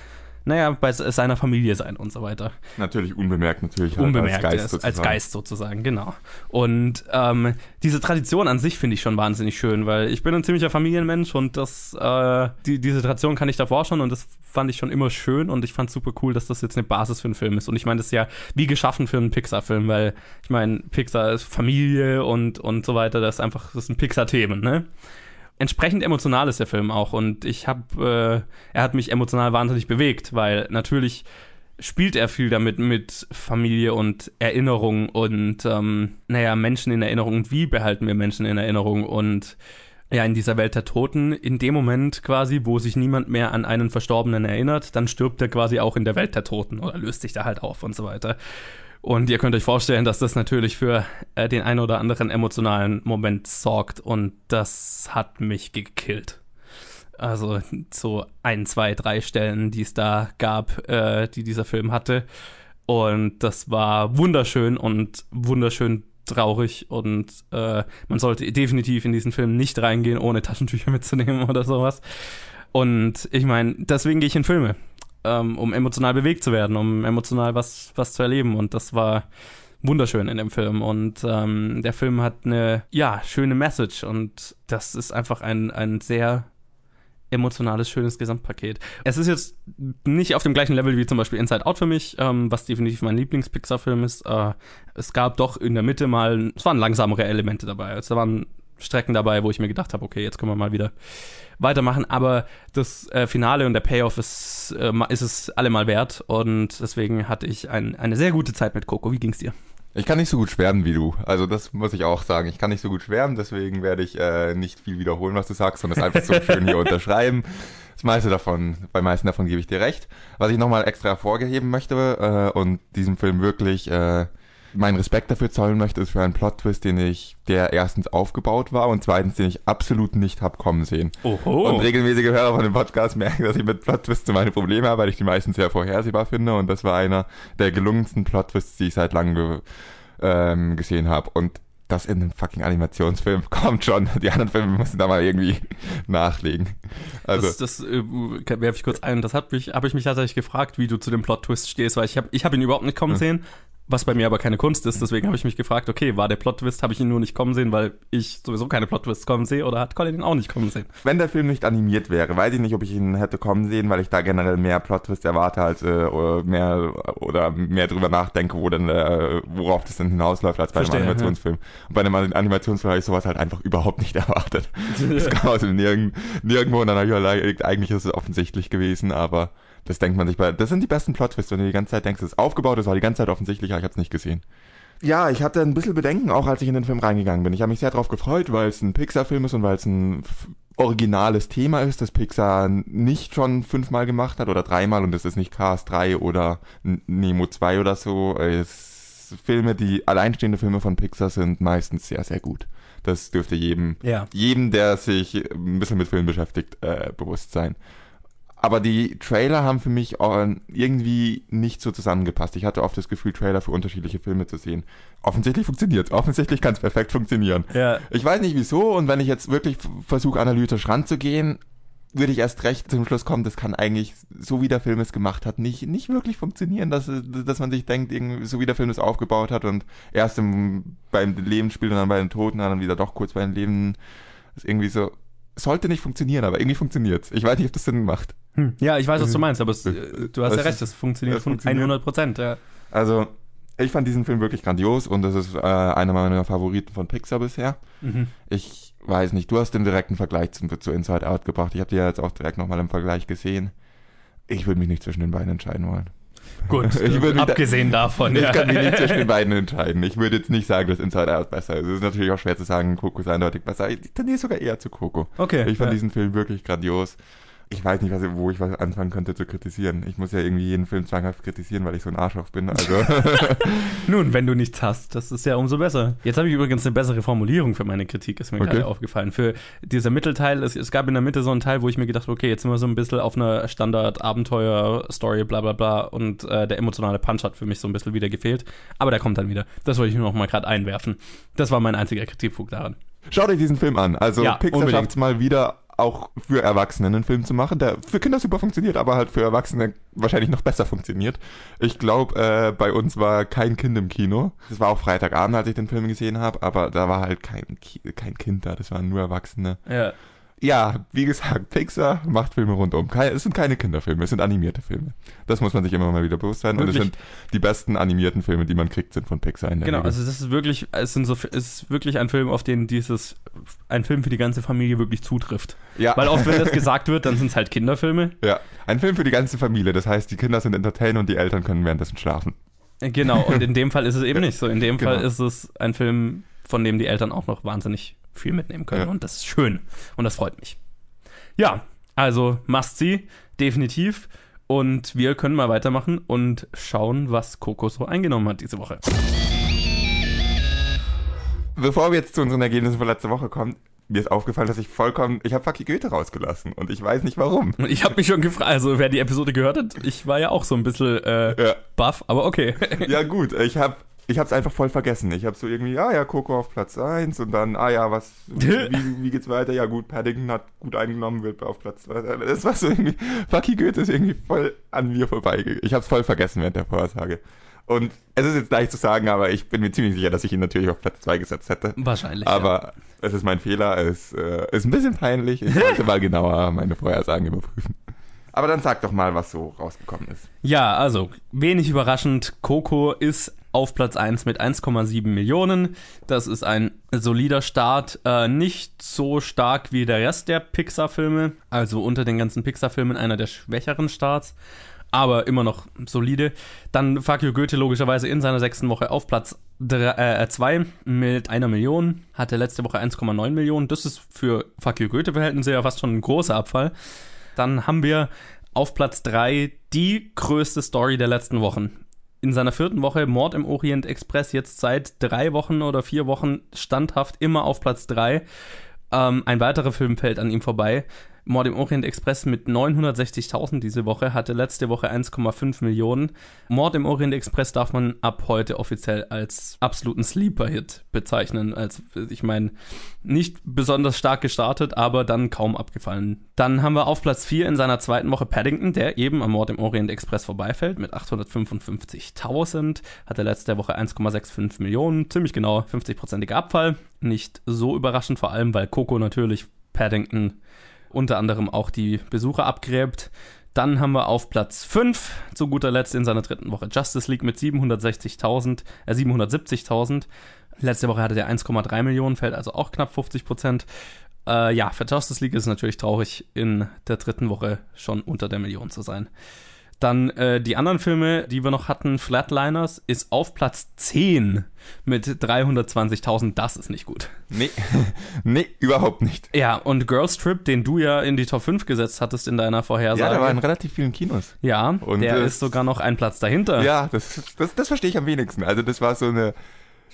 naja, bei se- seiner Familie sein und so weiter. Natürlich unbemerkt, natürlich halt Unbemerkt, als Geist als, sozusagen. als Geist sozusagen, genau. Und ähm, diese Tradition an sich finde ich schon wahnsinnig schön, weil ich bin ein ziemlicher Familienmensch und das, äh, die, diese Tradition kann ich davor schon und das fand ich schon immer schön und ich fand super cool, dass das jetzt eine Basis für einen Film ist. Und ich meine, das ist ja wie geschaffen für einen Pixar-Film, weil ich meine, Pixar ist Familie und, und so weiter, das ist einfach, das sind Pixar-Themen, ne? Entsprechend emotional ist der Film auch und ich habe, äh, er hat mich emotional wahnsinnig bewegt, weil natürlich spielt er viel damit mit Familie und Erinnerung und ähm, naja, Menschen in Erinnerung und wie behalten wir Menschen in Erinnerung und ja, in dieser Welt der Toten, in dem Moment quasi, wo sich niemand mehr an einen Verstorbenen erinnert, dann stirbt er quasi auch in der Welt der Toten oder löst sich da halt auf und so weiter. Und ihr könnt euch vorstellen, dass das natürlich für äh, den einen oder anderen emotionalen Moment sorgt und das hat mich gekillt. Also so ein, zwei, drei Stellen, die es da gab, äh, die dieser Film hatte. Und das war wunderschön und wunderschön traurig und äh, man sollte definitiv in diesen Film nicht reingehen, ohne Taschentücher [laughs] mitzunehmen oder sowas. Und ich meine, deswegen gehe ich in Filme ähm, um emotional bewegt zu werden, um emotional was, was zu erleben. Und das war wunderschön in dem Film. Und ähm, der Film hat eine, ja, schöne Message. Und das ist einfach ein, ein sehr emotionales, schönes Gesamtpaket. Es ist jetzt nicht auf dem gleichen Level wie zum Beispiel Inside Out für mich, ähm, was definitiv mein Lieblings-Pixar-Film ist. Äh, es gab doch in der Mitte mal, es waren langsamere Elemente dabei. Es waren Strecken dabei, wo ich mir gedacht habe, okay, jetzt können wir mal wieder weitermachen. Aber das äh, Finale und der Payoff ist, äh, ist es allemal wert. Und deswegen hatte ich ein, eine sehr gute Zeit mit Coco. Wie ging's dir? Ich kann nicht so gut schwärmen wie du. Also das muss ich auch sagen. Ich kann nicht so gut schwärmen, deswegen werde ich äh, nicht viel wiederholen, was du sagst, sondern es einfach so schön hier [laughs] unterschreiben. Das meiste davon, bei meisten davon gebe ich dir recht. Was ich nochmal extra hervorheben möchte äh, und diesem Film wirklich äh, meinen Respekt dafür zollen möchte, ist für einen Plot-Twist, den ich, der erstens aufgebaut war und zweitens, den ich absolut nicht hab kommen sehen. Oho. Und regelmäßige Hörer von dem Podcast merken, dass ich mit Plot-Twists meine Probleme habe, weil ich die meistens sehr vorhersehbar finde und das war einer der gelungensten Plot-Twists, die ich seit langem ge ähm, gesehen habe. Und das in einem fucking Animationsfilm [laughs] kommt schon. Die anderen Filme müssen da mal irgendwie [laughs] nachlegen. Also, das das äh, werfe ich kurz ein. Das habe ich, hab ich mich tatsächlich gefragt, wie du zu dem Plot-Twist stehst, weil ich habe ich hab ihn überhaupt nicht kommen sehen. Was bei mir aber keine Kunst ist, deswegen habe ich mich gefragt, okay, war der Plot-Twist, habe ich ihn nur nicht kommen sehen, weil ich sowieso keine Plot-Twists kommen sehe oder hat Colin ihn auch nicht kommen sehen? wenn der Film nicht animiert wäre, weiß ich nicht, ob ich ihn hätte kommen sehen, weil ich da generell mehr Plot-Twist erwarte als äh, oder mehr oder mehr drüber nachdenke, wo denn äh, worauf das denn hinausläuft als bei Verstehe, einem Animationsfilm. Und bei einem Animationsfilm habe ich sowas halt einfach überhaupt nicht [laughs] erwartet. Das kam aus dem Nirgend, nirgendwo und dann habe ich überlegt, eigentlich ist es offensichtlich gewesen, aber das denkt man sich bei. Das sind die besten Plot-Twists, wenn du die ganze Zeit denkst, es ist aufgebaut, es war die ganze Zeit offensichtlich, aber ich habe es nicht gesehen. Ja, ich hatte ein bisschen Bedenken, auch als ich in den Film reingegangen bin. Ich habe mich sehr darauf gefreut, weil es ein Pixar-Film ist und weil es ein originales Thema ist, das Pixar nicht schon fünfmal gemacht hat oder dreimal und es ist nicht Cars 3 oder Nemo 2 oder so. Es Filme, die alleinstehende Filme von Pixar sind meistens sehr, sehr gut. Das dürfte jedem, Ja. jedem, der sich ein bisschen mit Film beschäftigt, äh, bewusst sein. Aber die Trailer haben für mich äh, irgendwie nicht so zusammengepasst. Ich hatte oft das Gefühl, Trailer für unterschiedliche Filme zu sehen. Offensichtlich funktioniert Offensichtlich kann es perfekt funktionieren. Ja. Ich weiß nicht wieso und wenn ich jetzt wirklich versuche, analytisch ranzugehen, würde ich erst recht zum Schluss kommen, das kann eigentlich, so wie der Film es gemacht hat, nicht, nicht wirklich funktionieren, dass, dass man sich denkt, irgendwie, so wie der Film es aufgebaut hat und erst im, beim Leben spielt und dann bei den Toten, dann wieder doch kurz bei den Leben, ist irgendwie so, sollte nicht funktionieren, aber irgendwie funktioniert's. Ich weiß nicht, ob das Sinn macht. Hm. Ja, ich weiß, was du meinst, aber es, äh, du hast Es ja recht, es funktioniert, es fun- funktioniert. 100 Prozent, ja. Also, ich fand diesen Film wirklich grandios und das ist äh, einer meiner Favoriten von Pixar bisher. Mhm. Ich weiß nicht, du hast den direkten Vergleich zu, zu Inside Out gebracht. Ich habe dir ja jetzt auch direkt nochmal im Vergleich gesehen. Ich würde mich nicht zwischen den beiden entscheiden wollen. Gut, [laughs] Ich würde mich da- abgesehen davon, Ich ja. kann mich nicht zwischen den beiden entscheiden. Ich würde jetzt nicht sagen, dass Inside Out besser ist. Es ist natürlich auch schwer zu sagen, Coco ist eindeutig besser. Ich tendiere sogar eher zu Coco. Okay, Ich fand ja. diesen Film wirklich grandios. Ich weiß nicht, was, wo ich was anfangen könnte zu kritisieren. Ich muss ja irgendwie jeden Film zwanghaft kritisieren, weil ich so ein Arschloch bin. Also, [laughs] Nun, wenn du nichts hast, das ist ja umso besser. Jetzt habe ich übrigens eine bessere Formulierung für meine Kritik, ist mir Okay. gerade aufgefallen. Für dieser Mittelteil, es, es gab in der Mitte so einen Teil, wo ich mir gedacht habe, okay, jetzt sind wir so ein bisschen auf einer Standard-Abenteuer-Story, bla bla bla, und äh, der emotionale Punch hat für mich so ein bisschen wieder gefehlt. Aber der kommt dann wieder. Das wollte ich nur noch mal gerade einwerfen. Das war mein einziger Kritikpunkt daran. schaut euch diesen Film an. Also, Ja, Pixar schafft es mal wieder, auch für Erwachsene einen Film zu machen, der für Kinder super funktioniert, aber halt für Erwachsene wahrscheinlich noch besser funktioniert. Ich glaube, äh, bei uns war kein Kind im Kino. Das war auch Freitagabend, als ich den Film gesehen habe, aber da war halt kein, kein Kind da, das waren nur Erwachsene. Ja. Ja, wie gesagt, Pixar macht Filme rundum. Keine, es sind keine Kinderfilme, es sind animierte Filme. Das muss man sich immer mal wieder bewusst sein. Und es Wirklich? sind die besten animierten Filme, die man kriegt, sind von Pixar in der Genau, Regel. also das ist wirklich, es sind so, es ist wirklich ein Film, auf den dieses, ein Film für die ganze Familie wirklich zutrifft. ja. Weil oft, wenn das [laughs] gesagt wird, dann sind es halt Kinderfilme. Ja, ein Film für die ganze Familie. Das heißt, die Kinder sind entertained und die Eltern können währenddessen schlafen. Genau, und in dem Fall ist es eben nicht so. In dem Genau. Fall ist es ein Film, von dem die Eltern auch noch wahnsinnig viel mitnehmen können. Ja. Und das ist schön. Und das freut mich. Ja, also must see, definitiv. Und wir können mal weitermachen und schauen, was Coco so eingenommen hat diese Woche. Bevor wir jetzt zu unseren Ergebnissen von letzter Woche kommen, mir ist aufgefallen, dass ich vollkommen, ich habe Fucky Goethe rausgelassen und ich weiß nicht warum. Und [laughs] ich habe mich schon gefragt, also wer die Episode gehört hat, ich war ja auch so ein bisschen äh, Ja, baff, aber okay. ja gut, ich habe ich hab's einfach voll vergessen. Ich habe so irgendwie, ah ja, Coco auf Platz 1 und dann, ah ja, was, [laughs] wie, wie geht's weiter? Ja gut, Paddington hat gut eingenommen, wird auf Platz 2. Das war so irgendwie, Fucky Goethe ist irgendwie voll an mir vorbeigegangen. Ich habe es voll vergessen während der Vorhersage. Und es ist jetzt leicht zu sagen, aber ich bin mir ziemlich sicher, dass ich ihn natürlich auf Platz 2 gesetzt hätte. Wahrscheinlich. ja. Aber es ist mein Fehler, es äh, ist ein bisschen peinlich. Ich sollte mal genauer meine Vorhersagen überprüfen. Aber dann sag doch mal, was so rausgekommen ist. Ja, also wenig überraschend, Coco ist auf Platz 1 mit 1,7 Millionen. Das ist ein solider Start, äh, nicht so stark wie der Rest der Pixar-Filme, also unter den ganzen Pixar-Filmen einer der schwächeren Starts, aber immer noch solide. Dann You Goethe logischerweise in seiner sechsten Woche auf Platz 2 mit einer Million, hatte letzte Woche 1,9 Millionen. Das ist für You Goethe-Verhältnisse ja fast schon ein großer Abfall. Dann haben wir auf Platz 3 die größte Story der letzten Wochen. In seiner vierten Woche Mord im Orient Express jetzt seit drei Wochen oder vier Wochen standhaft immer auf Platz drei. Ähm, ein weiterer Film fällt an ihm vorbei. Mord im Orient Express mit 960.000 diese Woche, hatte letzte Woche 1,5 Millionen. Mord im Orient Express darf man ab heute offiziell als absoluten Sleeper-Hit bezeichnen. Als, ich meine, nicht besonders stark gestartet, aber dann kaum abgefallen. Dann haben wir auf Platz 4 in seiner zweiten Woche Paddington, der eben am Mord im Orient Express vorbeifällt mit 855.000. Hatte letzte Woche 1,65 Millionen, ziemlich genau 50-prozentiger Abfall. Nicht so überraschend, vor allem weil Coco natürlich Paddington unter anderem auch die Besucher abgräbt. Dann haben wir auf Platz 5 zu guter Letzt in seiner dritten Woche Justice League mit 760.000, äh 770.000. Letzte Woche hatte der 1,3 Millionen, fällt also auch knapp 50 Prozent. Äh, ja, für Justice League ist es natürlich traurig, in der dritten Woche schon unter der Million zu sein. Dann äh, die anderen Filme, die wir noch hatten, Flatliners ist auf Platz 10 mit 320.000. Das ist nicht gut. Nee, [laughs] nee, überhaupt nicht. Ja, und Girls Trip, den du ja in die Top 5 gesetzt hattest in deiner Vorhersage. Ja, der war in relativ vielen Kinos. Ja, Und, der ist sogar noch einen Platz dahinter. Ja, das, das, das verstehe ich am wenigsten. Also das war so eine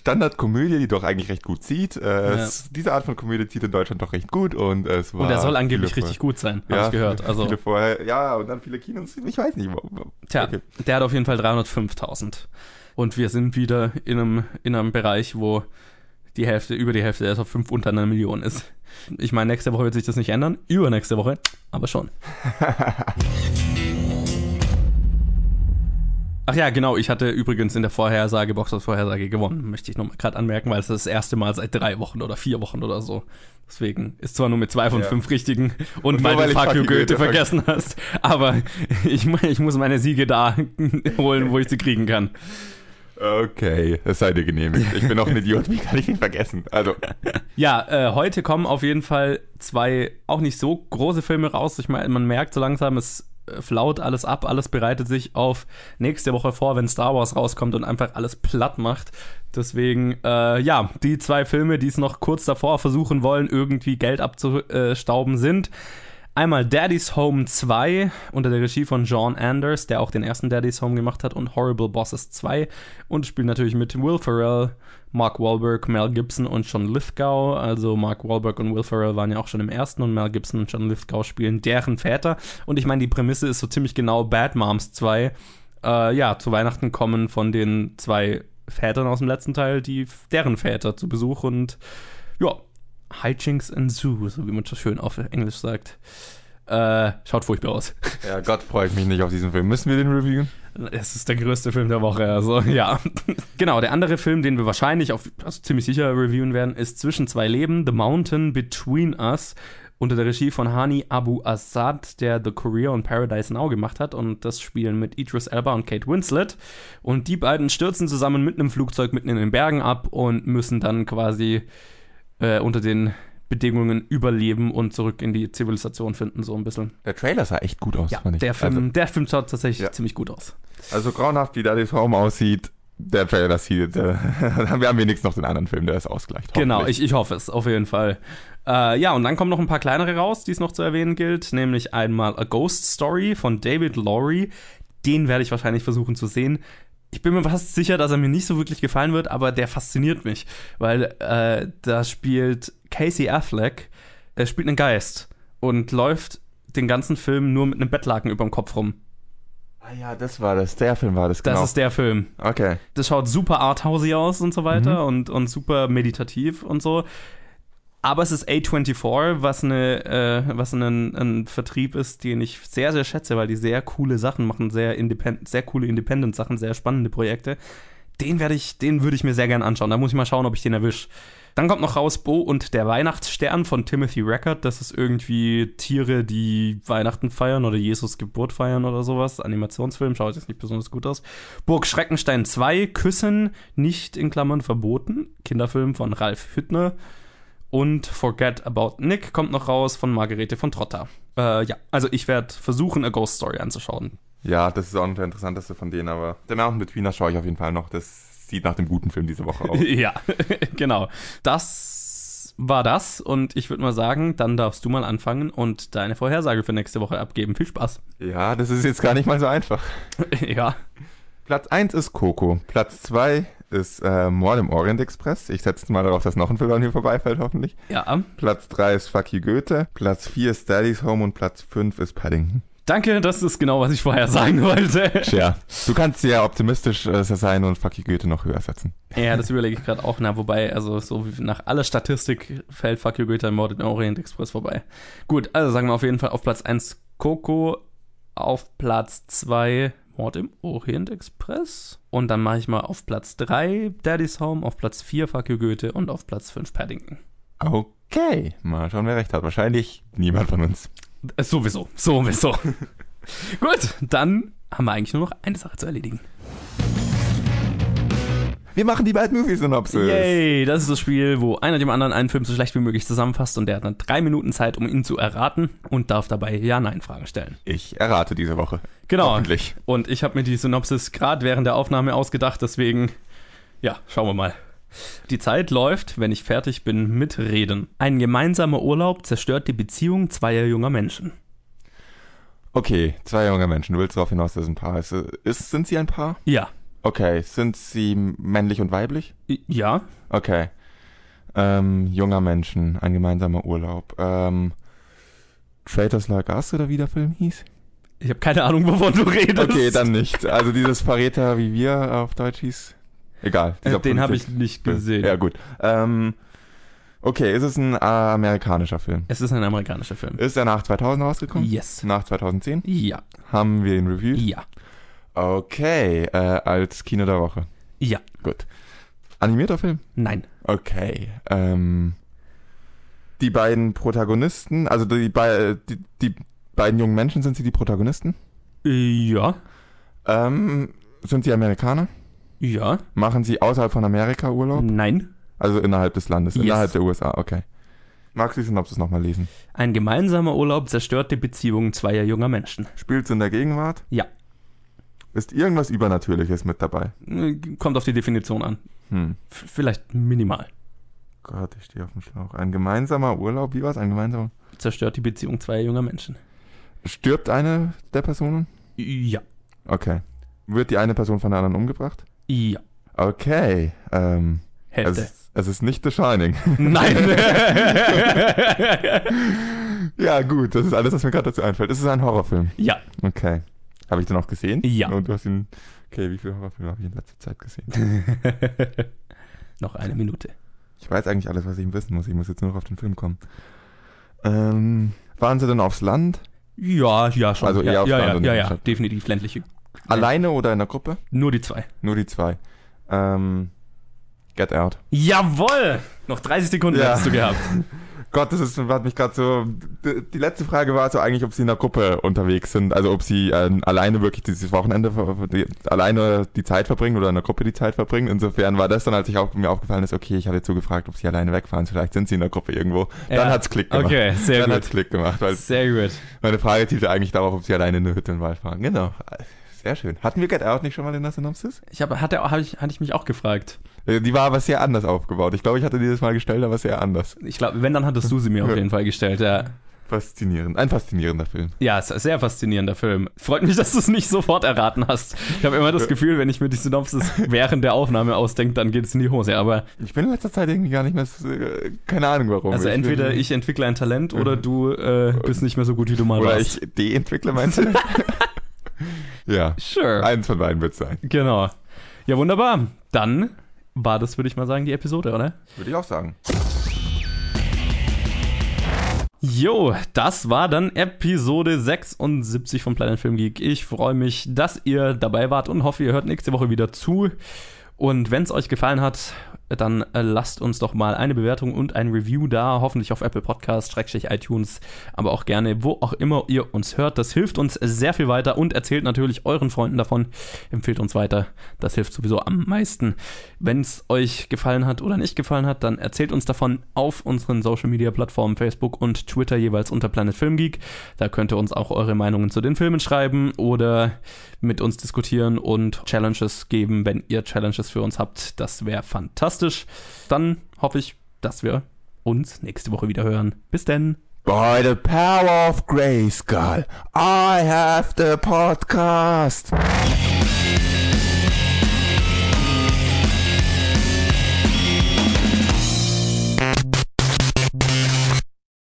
Standardkomödie, die doch eigentlich recht gut zieht. Äh, Ja. es, diese Art von Komödie zieht in Deutschland doch recht gut und es war Und der soll angeblich richtig gut sein, habe ja, ich gehört. Also, viele vorher, ja, und dann viele Kinos. Ich weiß nicht. wo- wo- tja, okay. der hat auf jeden Fall 305.000. Und wir sind wieder in einem, in einem Bereich, wo die Hälfte, über die Hälfte der Top 5 unter einer Million ist. Ich meine, nächste Woche wird sich das nicht ändern, übernächste Woche, aber schon. [laughs] Ach ja, genau, ich hatte übrigens in der Vorhersage, Boxers-Vorhersage gewonnen, möchte ich nochmal gerade anmerken, weil es das erste Mal seit drei Wochen oder vier Wochen oder so. Deswegen ist zwar nur mit zwei von Ja. fünf richtigen und, Und weil weil du Fuck you Goethe vergessen hast, aber ich, ich muss meine Siege da [laughs] holen, wo ich sie kriegen kann. Okay, es sei dir genehmigt. Ich bin auch ein Idiot, wie kann ich ihn vergessen? Also, Ja, äh, heute kommen auf jeden Fall zwei auch nicht so große Filme raus. Ich meine, man merkt so langsam, es flaut alles ab, alles bereitet sich auf nächste Woche vor, wenn Star Wars rauskommt und einfach alles platt macht. Deswegen, äh, ja, die zwei Filme, die es noch kurz davor versuchen wollen, irgendwie Geld abzustauben, sind einmal Daddy's Home 2 unter der Regie von John Anders, der auch den ersten Daddy's Home gemacht hat, und Horrible Bosses 2 und spielt natürlich mit Will Ferrell, Mark Wahlberg, Mel Gibson und John Lithgow. Also Mark Wahlberg und Will Ferrell waren ja auch schon im ersten und Mel Gibson und John Lithgow spielen deren Väter. Und ich meine, die Prämisse ist so ziemlich genau Bad Moms 2. Äh, ja, zu Weihnachten kommen von den zwei Vätern aus dem letzten Teil die deren Väter zu Besuch und ja, Hijinks and Zoo, so wie man so schön auf Englisch sagt. Äh, schaut furchtbar aus. ja, Gott freue ich mich nicht auf diesen Film. Müssen wir den reviewen? Es ist der größte Film der Woche, also ja. genau, der andere Film, den wir wahrscheinlich auf, also ziemlich sicher reviewen werden, ist Zwischen zwei Leben, The Mountain Between Us, unter der Regie von Hani Abu Assad, der The Career und Paradise Now gemacht hat. Und das spielen mit Idris Elba und Kate Winslet. Und die beiden stürzen zusammen mit einem Flugzeug mitten in den Bergen ab und müssen dann quasi äh, unter den Bedingungen überleben und zurück in die Zivilisation finden, so ein bisschen. Der Trailer sah echt gut aus, Ja, fand ich. der Film, Also, der Film schaut tatsächlich Ja. ziemlich gut aus. also grauenhaft, wie Daddy's Home aussieht, der Trailer sieht, äh, [laughs] haben wir am wenigstens noch den anderen Film, der es ausgleicht. Genau, ich, ich hoffe es, auf jeden Fall. Äh, ja, und dann kommen noch ein paar kleinere raus, die es noch zu erwähnen gilt, nämlich einmal A Ghost Story von David Lowry. Den werde ich wahrscheinlich versuchen zu sehen. Ich bin mir fast sicher, dass er mir nicht so wirklich gefallen wird, aber der fasziniert mich, weil äh, da spielt Casey Affleck, er spielt einen Geist und läuft den ganzen Film nur mit einem Bettlaken über dem Kopf rum. Ah ja, das war das, der Film war das, Das genau. ist der Film. okay. das schaut super arthousey aus und so weiter und, und super meditativ und so. Aber es ist A24, was, eine, äh, was ein, ein Vertrieb ist, den ich sehr, sehr schätze, weil die sehr coole Sachen machen, sehr, independent, sehr coole Independent-Sachen, sehr spannende Projekte. Den werde ich, den würde ich mir sehr gerne anschauen. Da muss ich mal schauen, ob ich den erwische. Dann kommt noch raus Bo und der Weihnachtsstern von Timothy Record. Das ist irgendwie Tiere, die Weihnachten feiern oder Jesus Geburt feiern oder sowas. Animationsfilm, schaut jetzt nicht besonders gut aus. Burg Schreckenstein 2, Küssen, nicht in Klammern verboten. Kinderfilm von Ralf Hüttner. Und Forget About Nick kommt noch raus von Margarete von Trotter. Äh, ja, also ich werde versuchen, A Ghost Story anzuschauen. Ja, das ist auch noch der interessanteste von denen, aber der Mountain Between Us schaue ich auf jeden Fall noch. Das sieht nach dem guten Film diese Woche aus. [laughs] Ja, [laughs] genau. Das war das und ich würde mal sagen, dann darfst du mal anfangen und deine Vorhersage für nächste Woche abgeben. Viel Spaß. ja, das ist jetzt gar nicht mal so einfach. [laughs] ja. Platz 1 ist Coco. Platz 2 ist äh, Mord im Orient Express. Ich setze mal darauf, dass noch ein Film an mir vorbeifällt, hoffentlich. Ja. Platz 3 ist Fuck You Goethe. Platz 4 ist Daddy's Home und Platz 5 ist Paddington. Danke, das ist genau, was ich vorher sagen wollte. Tja, du kannst sehr optimistisch äh, sein und Fuck You Goethe noch höher setzen. Ja, das überlege ich gerade auch. Na, wobei, also so wie nach aller Statistik fällt Fuck You Goethe Mord in Orient Express vorbei. Gut, also sagen wir auf jeden Fall auf Platz 1 Coco, auf Platz 2 Mord im Orient Express. Und dann mache ich mal auf Platz 3 Daddy's Home, auf Platz 4 Fuck You Goethe und auf Platz 5 Paddington. Okay, mal schauen, wer recht hat. Wahrscheinlich niemand von uns. Äh, Sowieso, sowieso. [laughs] Gut, dann haben wir eigentlich nur noch eine Sache zu erledigen. Wir machen die Bad Movie Synopsis. Yay, das ist das Spiel, wo einer dem anderen einen Film so schlecht wie möglich zusammenfasst und der hat dann drei Minuten Zeit, um ihn zu erraten und darf dabei Ja-Nein-Fragen stellen. Ich errate diese Woche. Genau. Hoffentlich. Und ich habe mir die Synopsis gerade während der Aufnahme ausgedacht, deswegen, ja, schauen wir mal. Die Zeit läuft, wenn ich fertig bin mit Reden. Ein gemeinsamer Urlaub zerstört die Beziehung zweier junger Menschen. Okay, zwei junge Menschen. Du willst darauf hinaus, dass es ein Paar ist. ist. Sind sie ein Paar? Ja. Okay, sind sie männlich und weiblich? Ja. Okay. Ähm, junger Menschen, ein gemeinsamer Urlaub. Ähm, Traitors Lagast oder wie der Film hieß? Ich habe keine Ahnung, wovon du redest. Okay, dann nicht. Also dieses Verräter, wie wir auf Deutsch hieß. Egal. Äh, den habe ich nicht gesehen. Ja, gut. Ähm, okay, ist es ein äh, amerikanischer Film? Es ist ein amerikanischer Film. Ist er nach 2000 rausgekommen? Yes. Nach 2010? Ja. Haben wir ihn reviewed? Ja. Okay, äh, als Kino der Woche. Ja. Gut. Animierter Film? Nein. Okay. Ähm, die beiden Protagonisten, also die, die, die beiden jungen Menschen, sind sie die Protagonisten? Äh, Ja. Ähm, sind sie Amerikaner? Ja. Machen sie außerhalb von Amerika Urlaub? Nein. Also innerhalb des Landes, Yes. innerhalb der USA, okay. Magst du die Synopsis nochmal lesen? Ein gemeinsamer Urlaub zerstört die Beziehung zweier junger Menschen. Spielt's in der Gegenwart? Ja. Ist irgendwas Übernatürliches mit dabei? Kommt auf die Definition an. Hm. Vielleicht minimal. Gott, ich stehe auf dem Schlauch. Ein gemeinsamer Urlaub, wie war's? Ein gemeinsamer... Zerstört die Beziehung zweier junger Menschen. Stirbt eine der Personen? Ja. Okay. Wird die eine Person von der anderen umgebracht? Ja. Okay. Ähm, es, Hälfte. ist- es ist nicht The Shining. Nein. [laughs] ja, gut, das ist alles, was mir gerade dazu einfällt. Es ist ein Horrorfilm. ja. Okay. Habe ich den auch gesehen? Ja. Und du hast ihn. Okay, wie viele Horrorfilme habe ich in letzter Zeit gesehen? [laughs] Noch eine Minute. Ich weiß eigentlich alles, was ich wissen muss. Ich muss jetzt nur noch auf den Film kommen. Ähm, waren sie denn aufs Land? Ja, ja, schon. Also eher ja, aufs ja, Land ja, und ja, ja, Stadt. definitiv ländliche. Alleine oder in der Gruppe? Nur die zwei. Nur die zwei. Ähm, Get Out. Jawohl! Noch 30 Sekunden Ja. hättest du gehabt. [laughs] Gott, das ist, hat mich gerade so. Die, letzte Frage war so eigentlich, ob sie in der Gruppe unterwegs sind. Also ob sie ähm, alleine wirklich dieses Wochenende die, alleine die Zeit verbringen oder in der Gruppe die Zeit verbringen. Insofern war das dann, als ich auch, mir aufgefallen ist, okay, ich habe jetzt so gefragt, ob sie alleine wegfahren. Vielleicht sind sie in der Gruppe irgendwo. Dann Ja. hat's Klick gemacht. Okay, sehr dann gut. hat's Klick gemacht, Sehr gut. meine Frage zielte eigentlich darauf, ob sie alleine in eine Hütte im Wald fahren. Genau. Sehr schön. Hatten wir Get Out nicht schon mal in der Synopsis? Ich habe, hatte, hab ich, hatte ich mich auch gefragt. Äh, Die war aber sehr anders aufgebaut. Ich glaube, ich hatte dieses Mal gestellt, aber sehr anders. Ich glaube, wenn, dann hattest du sie mir auf jeden Fall gestellt. Ja, Faszinierend. Ein faszinierender Film. ja sehr faszinierender Film. Freut mich, dass du es nicht sofort erraten hast. Ich habe immer das Gefühl, wenn ich mir die Synopsis während der Aufnahme ausdenke, dann geht es in die Hose. Aber Ich bin in letzter Zeit irgendwie gar nicht mehr, so- äh, keine Ahnung warum. also entweder bin- ich entwickle ein Talent oder du äh, bist nicht mehr so gut, wie du mal oder warst. ich de-entwickle meinst du? [laughs] ja, Sure. eins von beiden wird es sein. Genau. Ja, wunderbar. Dann war das, würde ich mal sagen, die Episode, oder? Würde ich auch sagen. Jo, das war dann Episode 76 von Planet Film Geek. Ich freue mich, dass ihr dabei wart und hoffe, ihr hört nächste Woche wieder zu. Und wenn es euch gefallen hat, dann äh, lasst uns doch mal eine Bewertung und ein Review da, hoffentlich auf Apple Podcasts, Schrägstrich iTunes, aber auch gerne, wo auch immer ihr uns hört. Das hilft uns sehr viel weiter und erzählt natürlich euren Freunden davon. Empfehlt uns weiter. Das hilft sowieso am meisten. Wenn es euch gefallen hat oder nicht gefallen hat, dann erzählt uns davon auf unseren Social Media Plattformen Facebook und Twitter jeweils unter Planet Film Geek. Da könnt ihr uns auch eure Meinungen zu den Filmen schreiben oder mit uns diskutieren und Challenges geben, wenn ihr Challenges für uns habt. Das wäre fantastisch. Dann hoffe ich, dass wir uns nächste Woche wieder hören. Bis denn. By the power of Grayskull, I have the podcast.